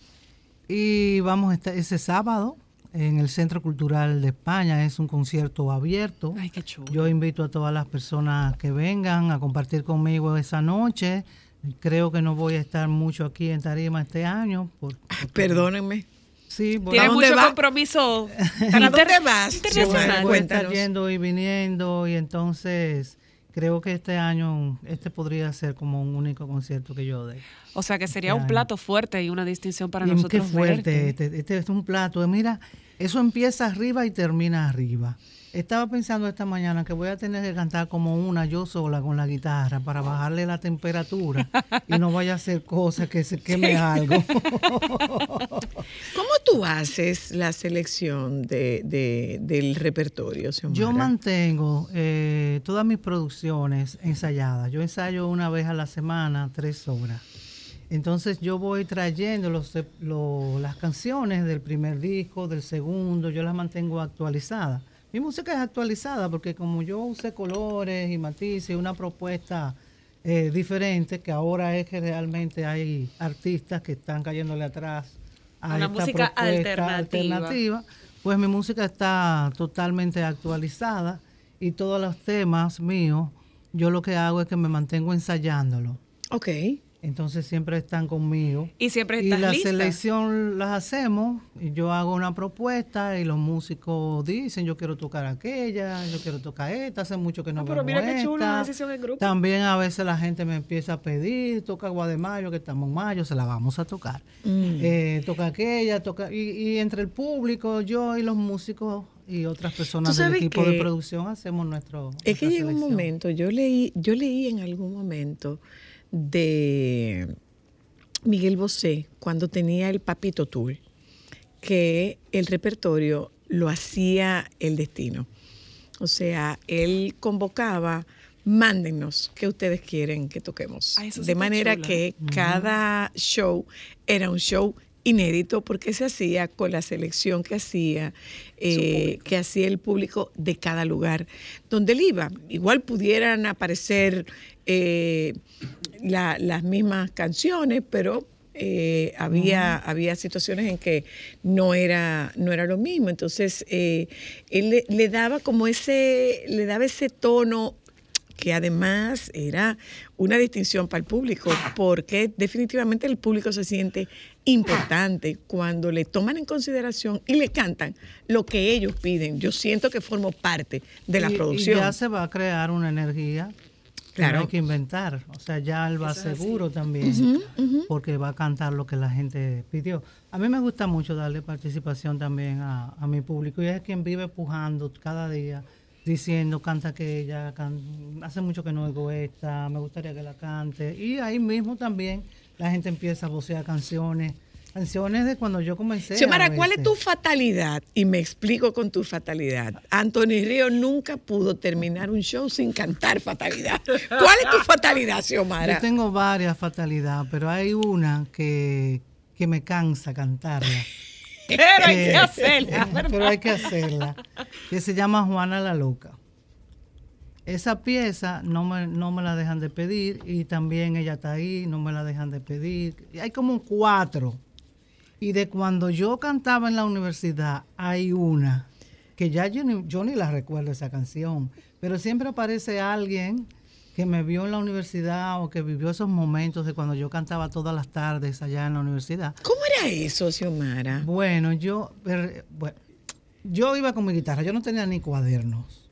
Y vamos a estar ese sábado en el Centro Cultural de España. Es un concierto abierto. Ay, qué chulo. Yo invito a todas las personas que vengan a compartir conmigo esa noche. Creo que no voy a estar mucho aquí en Tarima este año. por- porque- Perdónenme. Sí, Tiene a- mucho va? compromiso [LAUGHS] ¿Para dónde vas? internacional. voy a estar Cuéntanos. yendo y viniendo y entonces creo que este año este podría ser como un único concierto que yo dé. O sea que sería Este un plato fuerte y una distinción para Y nosotros. Qué fuerte, este, este es un plato. Mira, eso empieza arriba y termina arriba. Estaba pensando esta mañana que voy a tener que cantar como una yo sola con la guitarra para bajarle la temperatura y no vaya a hacer cosas que se queme algo. [LAUGHS] ¿Cómo tú haces la selección de, de- del repertorio, Xiomara? Yo mantengo eh, todas mis producciones ensayadas. Yo ensayo una vez a la semana, tres horas. Entonces yo voy trayendo los, lo- las canciones del primer disco, del segundo, yo las mantengo actualizadas. Mi música es actualizada porque como yo usé colores y matices, una propuesta eh, diferente, que ahora es que realmente hay artistas que están cayéndole atrás a Una esta música propuesta alternativa. alternativa, pues mi música está totalmente actualizada y todos los temas míos, yo lo que hago es que me mantengo ensayándolo. Ok. Entonces siempre están conmigo. Y siempre Y estás la lista. selección las hacemos, y yo hago una propuesta y los músicos dicen, yo quiero tocar aquella, yo quiero tocar esta, hace mucho que no Ah, pero mira qué chulo, una decisión en grupo. También a veces la gente me empieza a pedir, toca Guademayo, que estamos en mayo, se la vamos a tocar. Mm. Eh, toca aquella, toca, y, y entre el público, yo y los músicos y otras personas del equipo de producción hacemos nuestro... Es que llega un momento, yo leí, yo leí en algún momento de Miguel Bosé cuando tenía el Papito Tour, que el repertorio lo hacía el destino. O sea, él convocaba, mándenos qué ustedes quieren que toquemos. Ah, de manera que cada show era un show inédito porque se hacía con la selección que hacía eh, que hacía el público de cada lugar donde él iba. Igual pudieran aparecer eh, la- las mismas canciones, pero eh, había, había situaciones en que no era, no era lo mismo. Entonces, eh, él le, le daba como ese, le daba ese tono que además era una distinción para el público, porque definitivamente el público se siente importante cuando le toman en consideración y le cantan lo que ellos piden. Yo siento que formo parte de la Y- producción. Y ya se va a crear una energía que Claro. no hay que inventar. O sea, ya él va seguro también, porque va a cantar lo que la gente pidió. A mí me gusta mucho darle participación también a, a mi público y es quien vive pujando cada día diciendo canta aquella, can- hace mucho que no oigo esta, me gustaría que la cante. Y ahí mismo también la gente empieza a vocear canciones, canciones de cuando yo comencé. Xiomara, ¿cuál es tu fatalidad? Y me explico con tu fatalidad. Anthony Río nunca pudo terminar un show sin cantar fatalidad. [LAUGHS] ¿Cuál es tu fatalidad, Xiomara? Yo tengo varias fatalidades, pero hay una que, que me cansa cantarla. Pero hay que hacerla, [LAUGHS] Pero hay que hacerla. Que se llama Juana la Loca. Esa pieza no me, no me la dejan de pedir y también ella está ahí, no me la dejan de pedir. Y hay como cuatro. Y de cuando yo cantaba en la universidad, hay una que ya yo ni, yo ni la recuerdo esa canción, pero siempre aparece alguien que me vio en la universidad o que vivió esos momentos de cuando yo cantaba todas las tardes allá en la universidad. ¿Cómo era eso, Xiomara? Bueno, yo, bueno, yo iba con mi guitarra, yo no tenía ni cuadernos.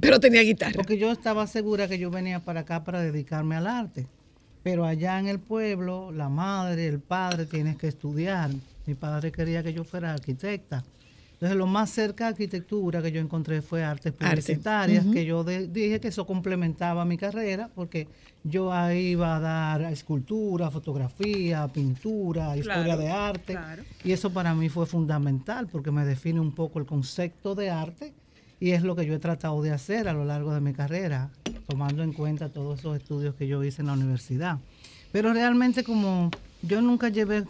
Pero tenía guitarra. Porque yo estaba segura que yo venía para acá para dedicarme al arte. Pero allá en el pueblo, la madre, el padre, tienes que estudiar. Mi padre quería que yo fuera arquitecta. Entonces, lo más cerca de arquitectura que yo encontré fue artes Arte. publicitarias, Ujú. que yo de- dije que eso complementaba mi carrera, porque yo ahí iba a dar escultura, fotografía, pintura, historia de arte. claro. Y eso para mí fue fundamental, porque me define un poco el concepto de arte y es lo que yo he tratado de hacer a lo largo de mi carrera, tomando en cuenta todos esos estudios que yo hice en la universidad. Pero realmente como yo nunca llevé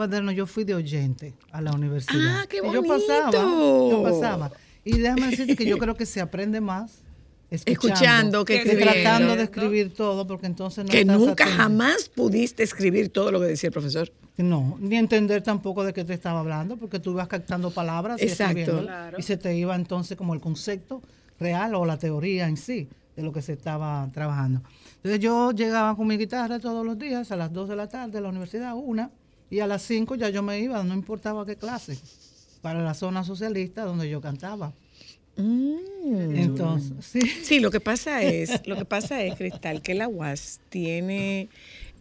cuadernos, yo fui de oyente a la universidad. Ah, qué Y Yo pasaba, yo bonito. pasaba. Y déjame decirte que yo creo que se aprende más escuchando, Escuchando que escribiendo. tratando de escribir todo, porque entonces no que estás nunca atento. jamás pudiste escribir todo lo que decía el profesor. No, ni entender tampoco de qué te estaba hablando, porque tú ibas captando palabras y Exacto. escribiéndolas, Claro. y se te iba entonces como el concepto real o la teoría en sí de lo que se estaba trabajando. Entonces yo llegaba con mi guitarra todos los días a las 2 de la tarde a la universidad, una, y a las 5 ya yo me iba, no importaba qué clase, para la zona socialista donde yo cantaba. Entonces, sí. Sí, lo que pasa es, lo que pasa es, Cristal, que la UAS tiene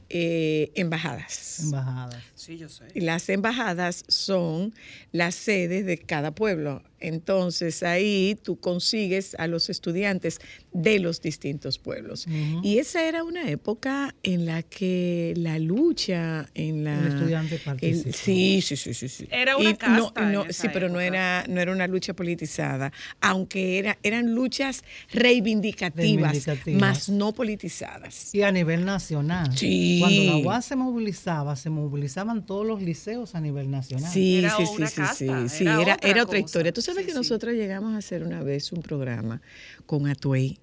eh, embajadas. Embajadas. Sí, yo sé. Y las embajadas son las sedes de cada pueblo. Entonces ahí tú consigues a los estudiantes de los distintos pueblos. Y esa era una época en la que la lucha en la... El estudiante el- sí, sí, sí, sí, sí. Era una casta no, en no, esa sí, pero no era, no era una lucha politizada, aunque era, eran luchas reivindicativas, Reivindicativas. más no politizadas. Y a nivel nacional. Sí. Cuando la UAS se movilizaba, se movilizaban todos los liceos a nivel nacional. Sí, Era sí, sí, una sí, casta, sí, sí, era era, otra era otra historia. Tú sabes Sí, que sí. nosotros llegamos a hacer una vez un programa con Atuey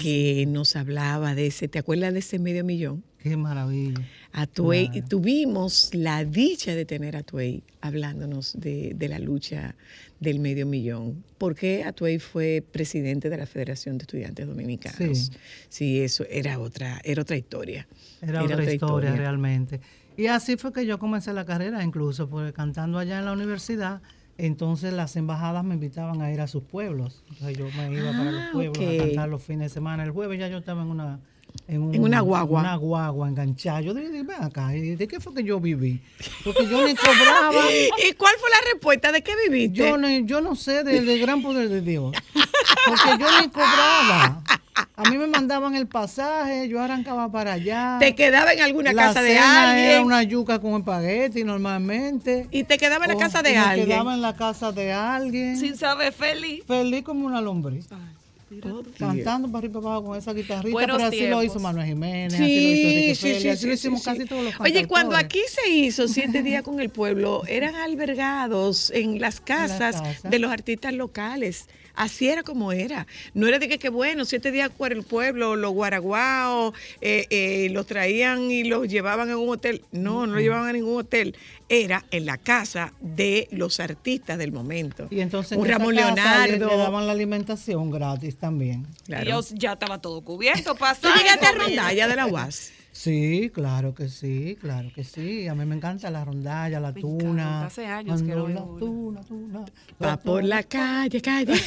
que nos hablaba de ese, ¿te acuerdas de ese medio millón? Qué maravilla. Atuey, Claro. tuvimos la dicha de tener a Atuey hablándonos de, de la lucha del medio millón, porque Atuey fue presidente de la Federación de Estudiantes Dominicanos. Sí. Sí, eso era otra, era otra historia. Era, otra, historia, realmente. Y así fue que yo comencé la carrera, incluso, porque cantando allá en la universidad, entonces las embajadas me invitaban a ir a sus pueblos. Entonces yo me iba para los Ah, pueblos ok. a cantar los fines de semana. El jueves ya yo estaba en una... un- En una guagua. Una guagua enganchada. Yo dije, ven acá, ¿y ¿de qué fue que yo viví? Porque yo ni cobraba. [LAUGHS] ¿Y cuál fue la respuesta? ¿De qué viviste? Yo no, yo no sé del, del gran poder de Dios. Porque yo ni cobraba. A mí me mandaban el pasaje, yo arrancaba para allá. ¿Te quedaba en alguna La casa de cena alguien? Era una yuca con espagueti normalmente. ¿Y te quedaba en la casa de me alguien? quedaba en la casa de alguien. Sin saber, feliz. Feliz como una lombriz. Oh, Cantando para arriba y para abajo con esa guitarrita. Buenos pero así lo hizo Manuel Jiménez, así lo hizo Enrique Sí, sí, Félix, sí, así lo sí, hicimos sí, casi sí. todos los Oye, cuando aquí se hizo Siete Días con el Pueblo, eran albergados en las casas casas. de los artistas locales. Así era como era. No era de que, que bueno, siete días por el pueblo, los guaraguaos, eh, eh, los traían y los llevaban a un hotel. No, no los llevaban a ningún hotel. Era en la casa de los artistas del momento. Y entonces en un esa Ramón casa Leonardo. Le, daban la alimentación gratis también. Claro. Y yo ya estaba todo cubierto. ¿Tú Pasaba. llegaste a rondalla de la UAS? Sí, claro que sí, claro que sí. A mí me encanta la rondalla, la tuna. encanta, hace años que no la oigo una. tuna, tuna, Va por la calle, calle. [LAUGHS]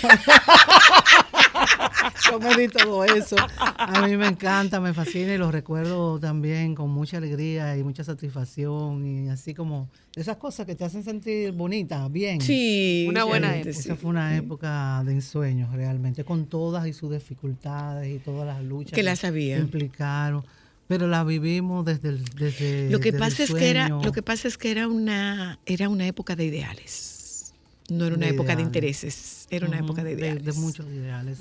Yo me di todo eso. A mí me encanta, me fascina y lo recuerdo también con mucha alegría y mucha satisfacción y así como esas cosas que te hacen sentir bonita, bien. Sí, Una buena época. sí. Esa fue una época de ensueños realmente, con todas y sus dificultades y todas las luchas Que las había. implicaron. Pero la vivimos desde el desde Lo que desde pasa el es que era, lo que pasa es que era una, era una época de ideales. No era una De época de intereses, era una época de ideales. De, muchos ideales.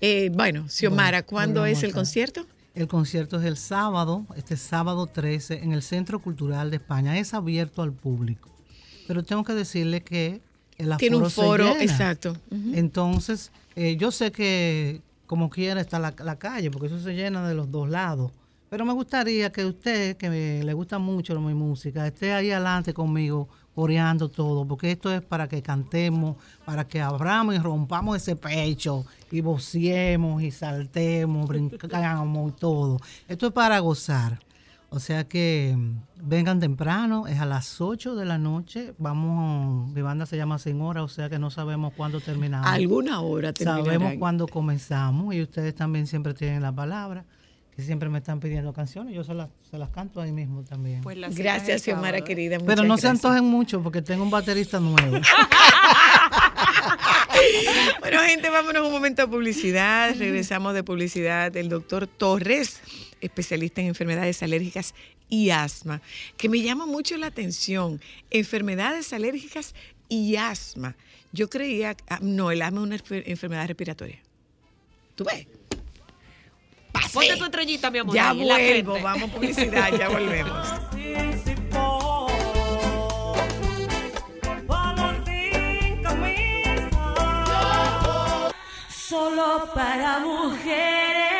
Eh, bueno, Xiomara, Bueno, ¿cuándo es el concierto? El concierto es el sábado, este sábado 13, en el Centro Cultural de España. Es abierto al público. Pero tengo que decirle que el aforo Tiene un se foro, llena. exacto. Entonces, eh, yo sé que como quiera está la, la calle, porque eso se llena de los dos lados. Pero me gustaría que usted, que me- le gusta mucho mi música, esté ahí adelante conmigo coreando todo, porque esto es para que cantemos, para que abramos y rompamos ese pecho y vociemos y saltemos, brincamos y todo. Esto es para gozar. O sea que mm, vengan temprano, es a las 8 de la noche. Vamos, mi banda se llama Sin Hora, o sea que no sabemos cuándo terminamos. Alguna hora terminarán. Sabemos cuándo comenzamos y ustedes también siempre tienen la palabra, que siempre me están pidiendo canciones. Yo se las, se las canto ahí mismo también. Gracias, Xiomara querida. Pero no se antojen mucho porque tengo un baterista nuevo. [LAUGHS] Bueno, gente, vámonos un momento a publicidad. Regresamos de publicidad. El doctor Torres, especialista en enfermedades alérgicas y asma, que me llama mucho la atención. Enfermedades alérgicas y asma. Yo creía, ah, no, el asma es una enfer- enfermedad respiratoria. ¿Tú ves? Ponte tu estrellita, mi amor. Ya ahí en la vuelvo, vamos publicidad, ya volvemos. Solo para mujeres.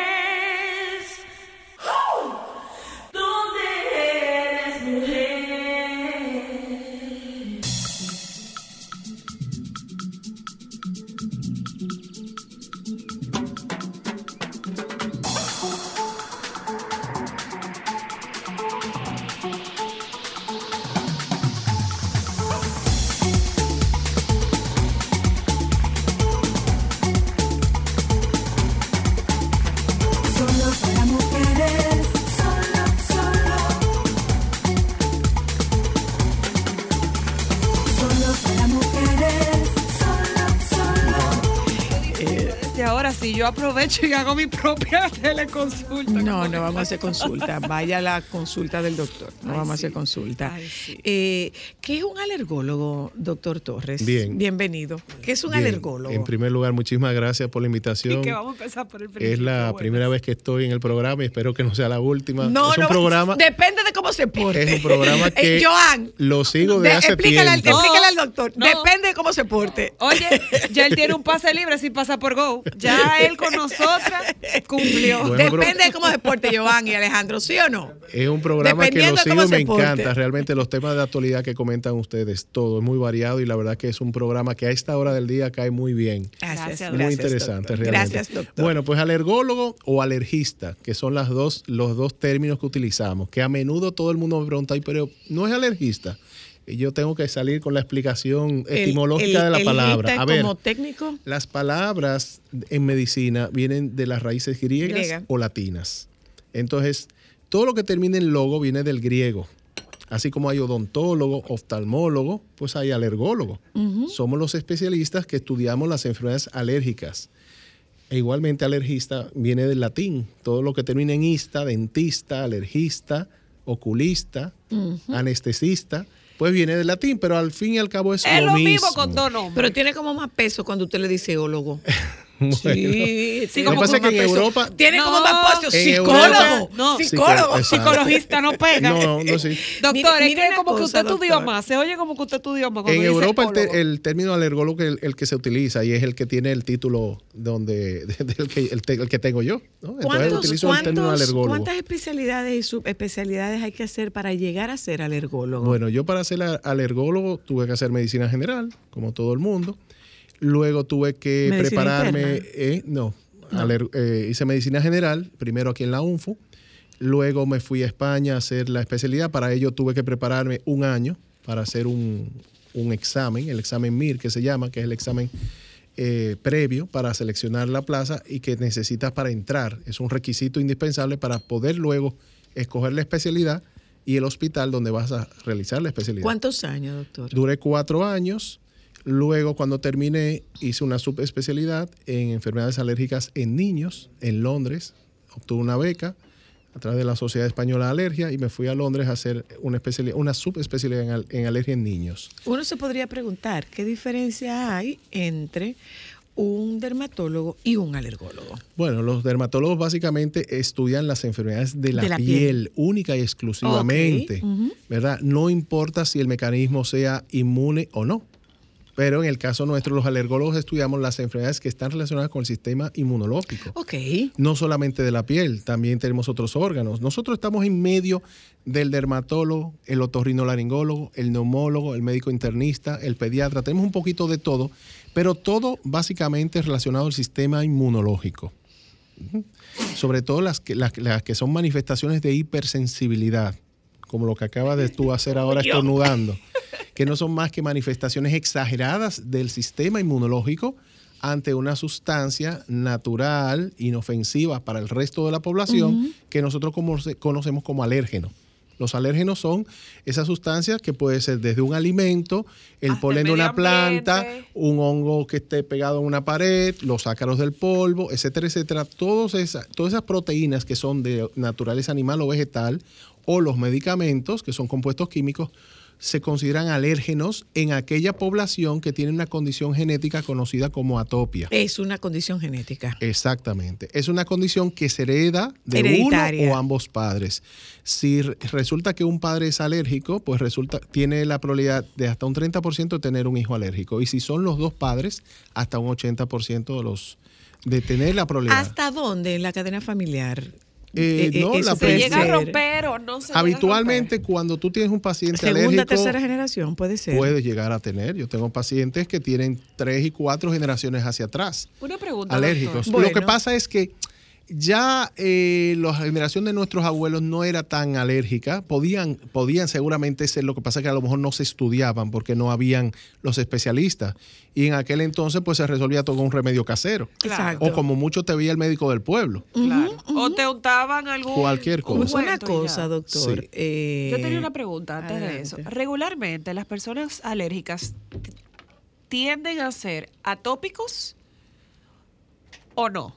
Y sí, yo aprovecho y hago mi propia [LAUGHS] teleconsulta. No, no vamos a hacer consulta. Vaya a la consulta del doctor. No Ay, vamos a hacer consulta. Ay, sí. Eh, ¿Qué es un alergólogo, doctor Torres? Bien. Bienvenido. ¿Qué es un Bien, alergólogo? En primer lugar, muchísimas gracias por la Y invitación. que vamos a empezar por el principio. Es la bueno. primera vez que estoy en el programa y espero que no sea la última. No, es un no, programa, depende de cómo se porte. es un programa [LAUGHS] Eh, que Joan, lo sigo de de- hace explícale, al, tiempo. explícale al doctor. No. Depende de cómo se porte. Oye, ya él tiene un [LAUGHS] pase libre sin pasar por Go. Ya él con nosotras cumplió. Bueno, pero- Depende de cómo se porte Joan y Alejandro, ¿sí o no? Es un programa que lo sigo y me porte. encanta. Realmente los temas de actualidad que comentan ustedes, todo es muy variado y la verdad que es un programa que a esta hora del día cae muy bien. Gracias, muy gracias, interesante doctor. realmente. Gracias, doctor. Bueno, pues alergólogo o alergista, que son las dos, los dos términos que utilizamos, que a menudo todo el mundo me pregunta, "Ay, pero no es alergista. Y yo tengo que salir con la explicación El- etimológica el- de la el palabra. A ver, como técnico. las palabras en medicina vienen de las raíces griegas Griega. o latinas. Entonces, todo lo que termina en logo viene del griego. Así como hay odontólogo, oftalmólogo, pues hay alergólogo. Somos los especialistas que estudiamos las enfermedades alérgicas. E igualmente alergista viene del latín. Todo lo que termina en ista, dentista, alergista, oculista, anestesista, pues viene del latín, pero al fin y al cabo es, Es lo, lo mismo con dos nombres. Pero tiene como más peso cuando usted le dice ólogo. [LAUGHS] [LAUGHS] Bueno. Sí, Sí, Lo que como pasa es que en. Europa Tiene como más en Psicólogo. Europa- No, psicólogo. Psicologista no pega. No, no, sí. Doctor, Mire- como que usted estudió más. Se oye como que usted estudió más. En Europa el, te- el término alergólogo es el, el que se utiliza y es el que tiene el título donde [LAUGHS] del que, el, te- el que tengo yo. ¿no? Entonces ¿Cuántos- utilizo el término alergólogo. ¿Cuántas especialidades y subespecialidades hay que hacer para llegar a ser alergólogo? Bueno, yo para ser alergólogo tuve que hacer medicina general, como todo el mundo. Luego tuve que ¿Medicina prepararme, eh, no, eh, hice medicina general, primero aquí en la UNFU. Luego me fui a España a hacer la especialidad. Para ello tuve que prepararme un año para hacer un, un examen, el examen MIR que se llama, que es el examen eh, previo para seleccionar la plaza y que necesitas para entrar. Es un requisito indispensable para poder luego escoger la especialidad y el hospital donde vas a realizar la especialidad. ¿Cuántos años, doctor? Duré cuatro años. Luego, cuando terminé, hice una subespecialidad en enfermedades alérgicas en niños en Londres. Obtuve una beca a través de la Sociedad Española de Alergia y me fui a Londres a hacer una, especialidad, una subespecialidad en, al- en alergia en niños. Uno se podría preguntar qué diferencia hay entre un dermatólogo y un alergólogo. Bueno, los dermatólogos básicamente estudian las enfermedades de la, De la piel, piel. única y exclusivamente. ¿verdad? No importa si el mecanismo sea inmune o no. Pero en el caso nuestro, los alergólogos estudiamos las enfermedades que están relacionadas con el sistema inmunológico. Ok. No solamente de la piel, también tenemos otros órganos. Nosotros estamos en medio del dermatólogo, el otorrinolaringólogo, el neumólogo, el médico internista, el pediatra. Tenemos un poquito de todo, pero todo básicamente relacionado al sistema inmunológico. Sobre todo las que, las, las que son manifestaciones de hipersensibilidad, como lo que acaba de tú hacer ahora estornudando, [LAUGHS] que no son más que manifestaciones exageradas del sistema inmunológico ante una sustancia natural, inofensiva para el resto de la población, que nosotros como- conocemos como alérgeno. Los alérgenos son esas sustancias que puede ser desde un alimento, el polen de una planta, un hongo que esté pegado en una pared, los ácaros del polvo, etcétera, etcétera. Todas esas proteínas que son de naturaleza animal o vegetal, o los medicamentos, que son compuestos químicos, se consideran alérgenos en aquella población que tiene una condición genética conocida como atopia. Es una condición genética. Exactamente. Es una condición que se hereda de Hereditaria. uno o ambos padres. Si re- resulta que un padre es alérgico, pues resulta tiene la probabilidad de hasta un 30% de tener un hijo alérgico. Y si son los dos padres, hasta un 80% de los de tener la probabilidad. ¿Hasta dónde en la cadena familiar? Eh, no, eso la puede Se llega a romper o no se llega a Habitualmente cuando tú tienes un paciente Segunda, alérgico, tercera generación, puede ser. puedes llegar a tener. Yo tengo pacientes que tienen tres y cuatro generaciones hacia atrás. Una pregunta. alérgicos. Lo que pasa es que ya eh, la generación de nuestros abuelos no era tan alérgica, podían, podían seguramente ser, lo que pasa es que a lo mejor no se estudiaban porque no habían los especialistas. Y en aquel entonces pues se resolvía todo con un remedio casero. Exacto. O como mucho te veía el médico del pueblo. Claro. O te untaban algún. Cualquier un cosa. Una cosa, doctor. Sí. eh, Yo tenía una pregunta antes de eso. Regularmente, las personas alérgicas tienden a ser atópicos o no.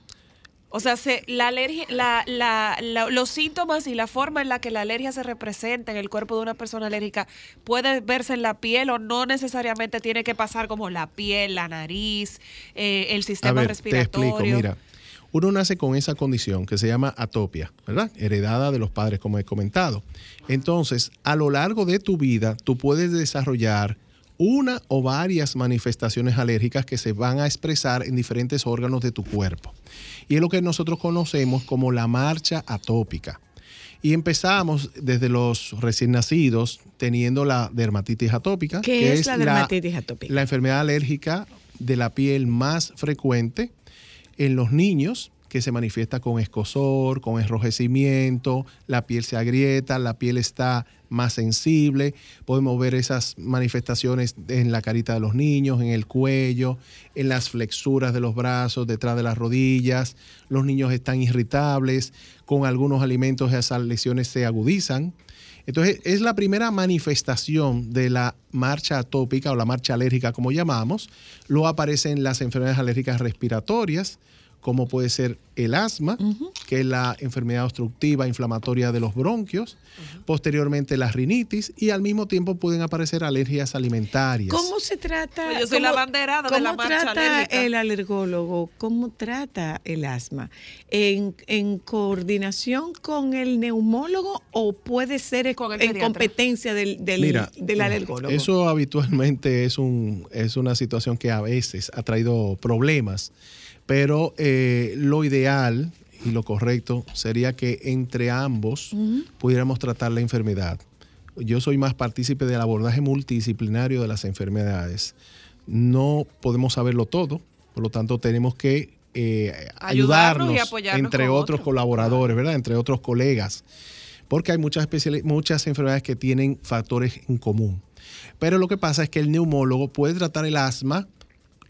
O sea, se- la alergia, la- la- la- los síntomas y la forma en la que la alergia se representa en el cuerpo de una persona alérgica puede verse en la piel o no necesariamente tiene que pasar como la piel, la nariz, eh, el A sistema ver, te respiratorio. explico, mira. Uno nace con esa condición que se llama atopia, ¿verdad? Heredada de los padres, como he comentado. Entonces, a lo largo de tu vida, tú puedes desarrollar una o varias manifestaciones alérgicas que se van a expresar en diferentes órganos de tu cuerpo. Y es lo que nosotros conocemos como la marcha atópica. Y empezamos desde los recién nacidos teniendo la dermatitis atópica. ¿Qué que es la dermatitis atópica? La enfermedad alérgica de la piel más frecuente en los niños que se manifiesta con escosor, con enrojecimiento, la piel se agrieta, la piel está más sensible, podemos ver esas manifestaciones en la carita de los niños, en el cuello, en las flexuras de los brazos, detrás de las rodillas, los niños están irritables, con algunos alimentos esas lesiones se agudizan. Entonces, es la primera manifestación de la marcha atópica o la marcha alérgica, como llamamos. Luego aparecen las enfermedades alérgicas respiratorias, como puede ser el asma, que es la enfermedad obstructiva inflamatoria de los bronquios, posteriormente la rinitis y al mismo tiempo pueden aparecer alergias alimentarias. ¿Cómo se trata? Pues yo soy cómo- la banderada de la ¿Cómo marcha trata alérgica. el alergólogo? ¿Cómo trata el asma? ¿En, en coordinación con el neumólogo o puede ser en competencia del, del, Mira, del alergólogo? Eso habitualmente es, un, es una situación que a veces ha traído problemas, pero eh, lo ideal y lo correcto sería que entre ambos pudiéramos tratar la enfermedad. Yo soy más partícipe del abordaje multidisciplinario de las enfermedades. No podemos saberlo todo, por lo tanto tenemos que eh, Ayudarnos y ayudarnos apoyarnos entre otros colaboradores, ¿verdad? Entre otros colegas porque hay muchas, muchas enfermedades que tienen factores en común. Pero lo que pasa es que el neumólogo puede tratar el asma,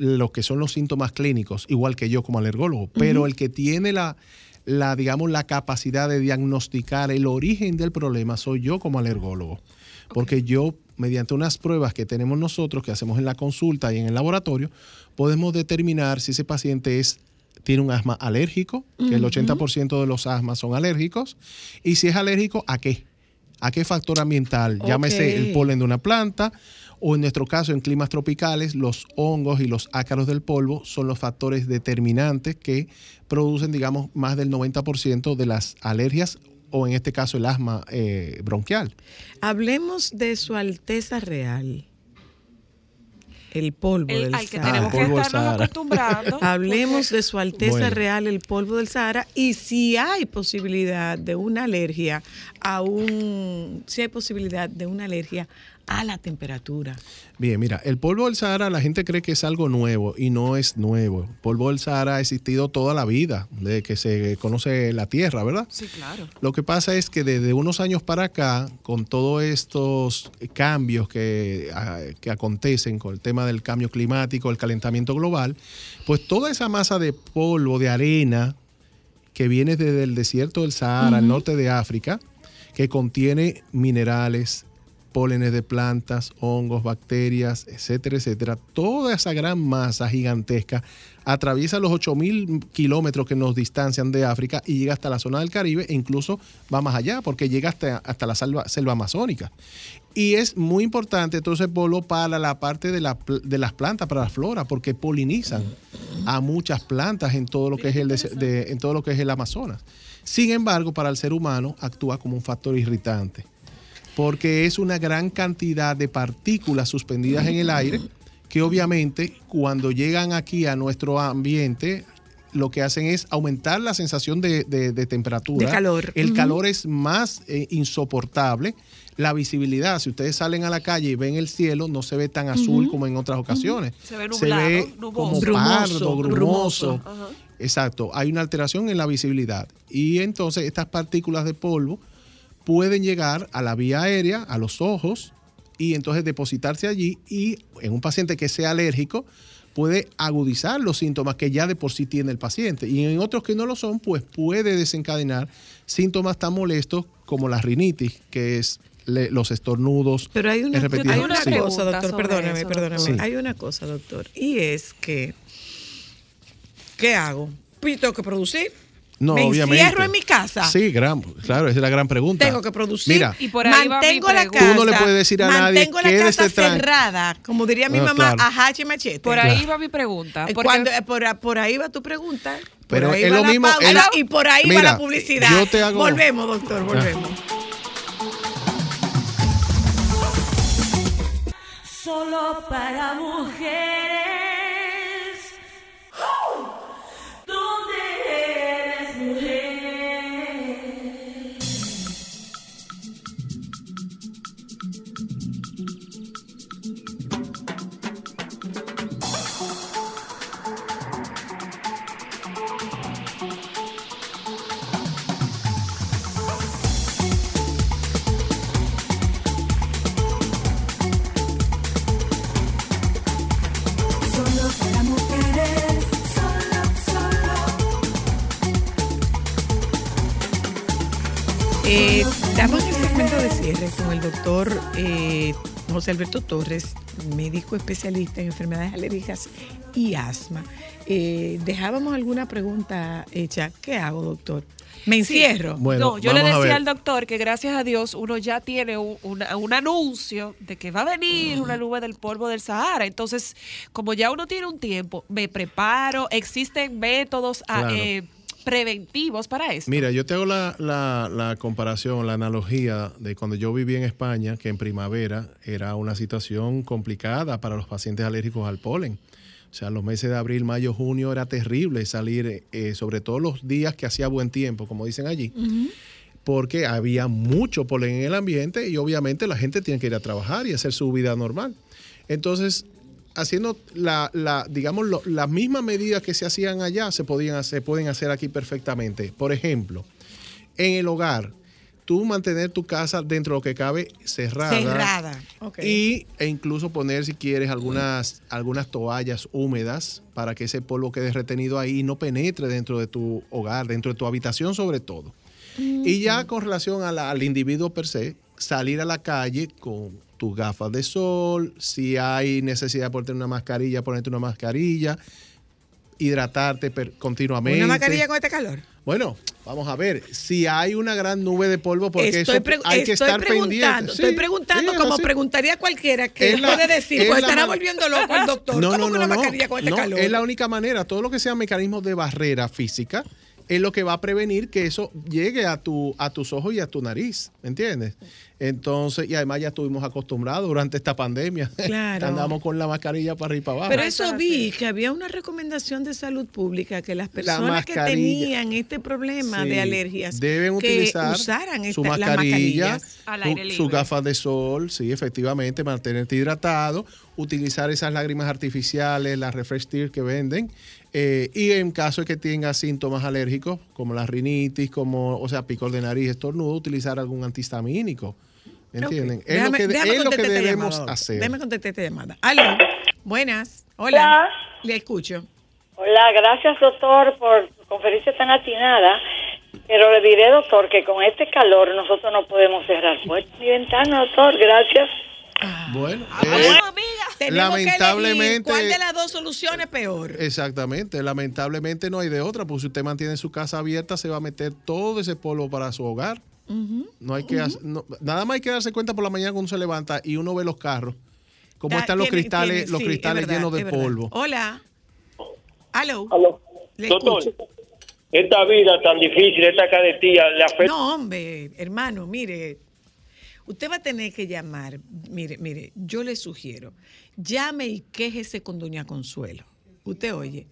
lo que son los síntomas clínicos, igual que yo como alergólogo, pero el que tiene la, la, digamos, la capacidad de diagnosticar el origen del problema soy yo como alergólogo. Porque yo, mediante unas pruebas que tenemos nosotros, que hacemos en la consulta y en el laboratorio, podemos determinar si ese paciente es tiene un asma alérgico, que el Ujú. 80% de los asmas son alérgicos, y si es alérgico, ¿a qué? ¿A qué factor ambiental? Llámese Ok. el polen de una planta, o en nuestro caso, en climas tropicales, los hongos y los ácaros del polvo son los factores determinantes que producen, digamos, más del 90% de las alergias, o en este caso el asma eh, bronquial. Hablemos de su Alteza Real. El polvo El- del al que Sahara. tenemos Ah, el polvo que estarnos Sahara. acostumbrando. [LAUGHS] Hablemos de su Alteza Bueno. Real, el polvo del Sahara, y si hay posibilidad de una alergia a un, si hay posibilidad de una alergia a la temperatura. Bien, mira, el polvo del Sahara la gente cree que es algo nuevo y no es nuevo. El polvo del Sahara ha existido toda la vida, desde que se conoce la Tierra, ¿verdad? Sí, claro. Lo que pasa es que desde unos años para acá, con todos estos cambios que, ah, que acontecen con el tema del cambio climático, el calentamiento global, pues toda esa masa de polvo, de arena, que viene desde el desierto del Sahara, al norte de África, que contiene minerales, pólenes de plantas, hongos, bacterias, etcétera, etcétera. Toda esa gran masa gigantesca atraviesa los 8.000 kilómetros que nos distancian de África y llega hasta la zona del Caribe e incluso va más allá porque llega hasta, hasta la selva, amazónica. Y es muy importante entonces polvo para la parte de, la de las plantas, para la flora, porque polinizan a muchas plantas en todo lo que es el, de- en todo lo que es el Amazonas. Sin embargo, para el ser humano actúa como un factor irritante porque es una gran cantidad de partículas suspendidas en el aire que obviamente cuando llegan aquí a nuestro ambiente lo que hacen es aumentar la sensación de, de- de temperatura. De calor. El calor es más eh, insoportable. La visibilidad, si ustedes salen a la calle y ven el cielo, no se ve tan azul como en otras ocasiones. Se ve nublado, ve nuboso. como Brumoso, pardo, grumoso. Exacto, hay una alteración en la visibilidad. Y entonces estas partículas de polvo pueden llegar a la vía aérea, a los ojos, y entonces depositarse allí. Y en un paciente que sea alérgico, puede agudizar los síntomas que ya de por sí tiene el paciente. Y en otros que no lo son, pues puede desencadenar síntomas tan molestos como la rinitis, que es le- los estornudos. Pero hay una, hay una sí. cosa, doctor, perdóname, eso, perdóname. Sí. Hay una cosa, doctor, y es que, ¿qué hago? Pues yo tengo que producir. No, Me obviamente. encierro en mi casa. Sí, gran, claro, esa es la gran pregunta. Tengo que producir. Mira, Y por ahí va mi mantengo la pregunta. casa. Tú no le puedes decir a nadie, Mantengo la "Quédese casa tran-". cerrada, como diría mi Ah, mamá, claro. a hache machete. Por ahí va mi pregunta. Eh, porque- Cuando, eh, por, por ahí va tu pregunta. Por Pero ahí es va lo la mismo, pausa es- y por ahí va Mira, la publicidad. yo te hago- Volvemos, doctor, volvemos. Solo para mujeres. Eh, estamos en el segmento de cierre con el doctor eh, José Alberto Torres, médico especialista en enfermedades alérgicas y asma. Eh, dejábamos alguna pregunta hecha. ¿Qué hago, doctor? ¿Me encierro? Bueno, no, yo le a decía al doctor que gracias a Dios uno ya tiene un, anuncio de que va a venir una nube del polvo del Sahara. Entonces, como ya uno tiene un tiempo, me preparo, existen métodos ah, Claro. eh, preventivos para esto. Mira, yo te hago la, la- la comparación, la analogía de cuando yo viví en España, que en primavera era una situación complicada para los pacientes alérgicos al polen. O sea, los meses de abril, mayo, junio era terrible salir, eh, sobre todo los días que hacía buen tiempo, como dicen allí, porque había mucho polen en el ambiente y obviamente la gente tiene que ir a trabajar y hacer su vida normal. Entonces, haciendo la, la digamos, lo- las mismas medidas que se hacían allá se, podían, se pueden hacer aquí perfectamente. Por ejemplo, en el hogar, tú mantener tu casa dentro de lo que cabe cerrada. Cerrada. Y, e incluso poner, si quieres, algunas, algunas toallas húmedas para que ese polvo quede retenido ahí y no penetre dentro de tu hogar, dentro de tu habitación sobre todo. Y ya con relación a la- al individuo per se, salir a la calle con tus gafas de sol, si hay necesidad de ponerte una mascarilla, ponerte una mascarilla, hidratarte continuamente. ¿Una mascarilla con este calor? Bueno, vamos a ver, si hay una gran nube de polvo, porque estoy eso hay que estar preguntando, pendiente. estoy preguntando sí, es como así. preguntaría cualquiera que Es la- puede decir, es pues estará volviendo loco el doctor. No, ¿Cómo no, no, una no. mascarilla con este No, calor? Es la única manera. Todo lo que sea mecanismos de barrera física es lo que va a prevenir que eso llegue a, tu, a tus ojos y a tu nariz, ¿me entiendes? Entonces, y además ya estuvimos acostumbrados durante esta pandemia. [LAUGHS] Claro. Andamos con la mascarilla para arriba y para abajo. Pero eso vi que había una recomendación de salud pública que las personas que mascarilla. tenían este problema Sí. de alergias Deben que utilizar usaran su esta- las mascarilla, mascarillas al su- aire sus libre. gafas de sol, sí, efectivamente, mantenerte hidratado, utilizar esas lágrimas artificiales, las refresh tears que venden, eh, y en caso de que tenga síntomas alérgicos, como la rinitis, como, o sea, picor de nariz, estornudo, utilizar algún antihistamínico. ¿Me Ok. entienden? Es Déjame- lo que, déjame es lo que contestar esta debemos llamada. hacer. Déjame contestar esta llamada. Aló, buenas. Hola. Hola. Le escucho. Hola, gracias doctor por su conferencia tan atinada. Pero le diré, doctor, que con este calor nosotros no podemos cerrar puertas ni ventanas, doctor. Gracias. Bueno, Ah, eh, bueno, tenemos que elegir lamentablemente- cuál de las dos soluciones es peor. Exactamente, lamentablemente no hay de otra, porque si usted mantiene su casa abierta, se va a meter todo ese polvo para su hogar. No hay que hacer- no- nada más hay que darse cuenta por la mañana cuando uno se levanta y uno ve los carros, cómo Da- están los tiene- cristales, tiene- los sí, cristales verdad, llenos de polvo. Hola. Aló. Le Doctor, escucho. esta vida tan difícil, esta caretía, le afecta. No, hombre, hermano, mire, usted va a tener que llamar. Mire, mire, yo le sugiero, llame y quéjese con Doña Consuelo. Usted oye,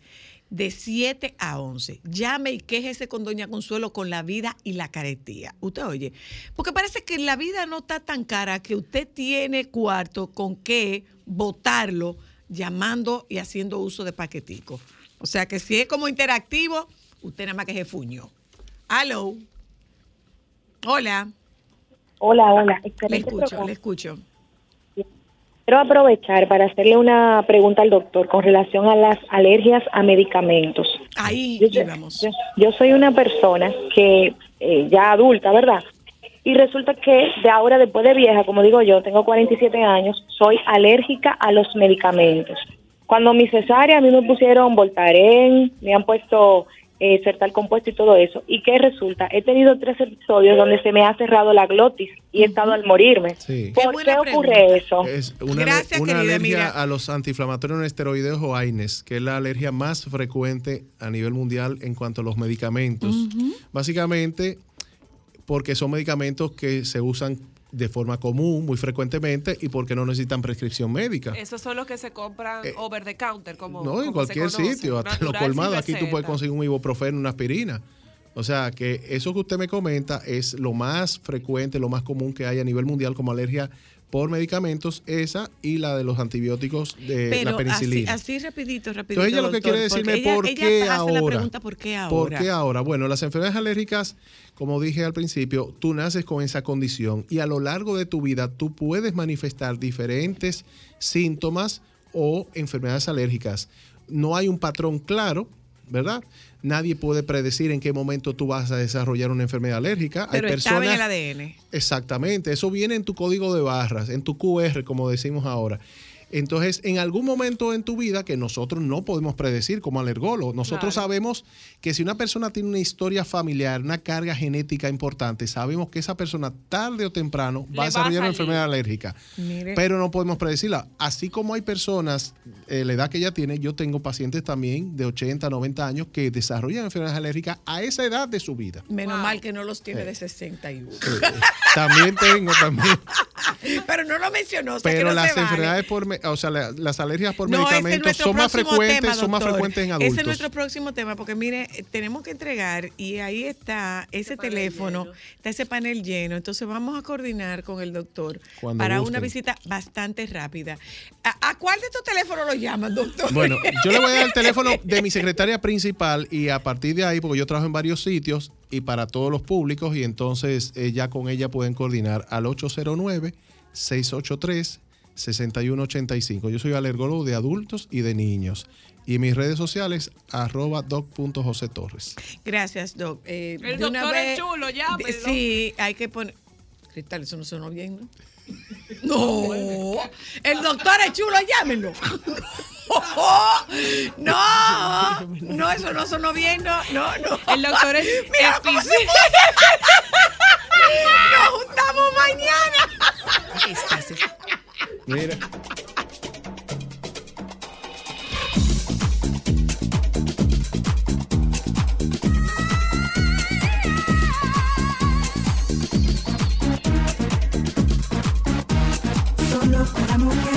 de 7 a 11, llame y quéjese con Doña Consuelo con la vida y la caretía. Usted oye, porque parece que la vida no está tan cara que usted tiene cuarto con que votarlo llamando y haciendo uso de paquetico. O sea que si es como interactivo, usted nada más que se fuñó. Aló. Hola. Hola, hola. Le Excelente escucho, programa. le escucho. Quiero aprovechar para hacerle una pregunta al doctor con relación a las alergias a medicamentos. Ahí yo. Yo, yo soy una persona que eh, ya adulta, ¿verdad? Y resulta que de ahora, después de vieja, como digo yo, tengo 47 años, soy alérgica a los medicamentos. Cuando mi cesárea, a mí me pusieron Voltaren, me han puesto eh, Sertal compuesto y todo eso. ¿Y qué resulta? He tenido tres episodios donde se me ha cerrado la glotis y he estado al morirme. Sí. ¿Por qué, ocurre eso? Es una, Gracias, una querida, alergia mira. a los antiinflamatorios no esteroideos o AINES, que es la alergia más frecuente a nivel mundial en cuanto a los medicamentos. Básicamente porque son medicamentos que se usan de forma común muy frecuentemente y porque no necesitan prescripción médica. Esos son los que se compran over the counter, como. No, en como cualquier conoce, sitio, hasta los colmados. Aquí tú puedes conseguir un ibuprofeno, una aspirina. O sea que eso que usted me comenta es lo más frecuente, lo más común que hay a nivel mundial como alergia por medicamentos, esa y la de los antibióticos de Pero la así, penicilina. así rapidito, rapidito. Entonces ella lo que quiere decirme ella- por ella qué hace ahora. la pregunta ¿por qué ahora? ¿Por qué ahora? Bueno, las enfermedades alérgicas, como dije al principio, tú naces con esa condición y a lo largo de tu vida tú puedes manifestar diferentes síntomas o enfermedades alérgicas. No hay un patrón claro, ¿verdad? Nadie puede predecir en qué momento tú vas a desarrollar una enfermedad alérgica. Pero hay estaba en personas el ADN. Exactamente, eso viene en tu código de barras, en tu QR, como decimos ahora. Entonces, en algún momento en tu vida que nosotros no podemos predecir como alergólogos, nosotros Claro. sabemos que si una persona tiene una historia familiar, una carga genética importante, sabemos que esa persona tarde o temprano va va a a desarrollar una enfermedad alérgica. Mire. Pero no podemos predecirla. Así como hay personas, eh, la edad que ella tiene, yo tengo pacientes también de 80, 90 años que desarrollan enfermedades alérgicas a esa edad de su vida. Menos mal que no los tiene de 61. También tengo, también. [LAUGHS] Pero no lo mencionó, o sea que Pero no las se vale. enfermedades por, me- o sea, la- las alergias por No, ese es medicamentos son más frecuentes, tema, son más frecuentes en adultos. Ese es nuestro próximo tema, porque mire, eh, tenemos que entregar y ahí está ese teléfono, está ese panel lleno. Entonces vamos a coordinar con el doctor Cuando para gusten. una visita bastante rápida. ¿A, a cuál de estos teléfonos lo llaman, doctor? Bueno, [LAUGHS] yo le voy a dar el teléfono de mi secretaria principal y a partir de ahí, porque yo trabajo en varios sitios y para todos los públicos y entonces eh, ya con ella pueden coordinar al 809-683-6185. Yo soy alergólogo de adultos y de niños. Y mis redes sociales, arroba doc.josetorres. Gracias, Doc. Eh, El de una doctor es chulo, llámenlo. de- Sí, hay que poner. Cristal, eso no sonó bien, ¿no? [LAUGHS] No, el doctor es chulo, llámenlo. [LAUGHS] No, no, eso no sonó bien, no, no, no. El doctor es [LAUGHS] Mira cómo se. Nos juntamos mañana. Mira. Solo por amor.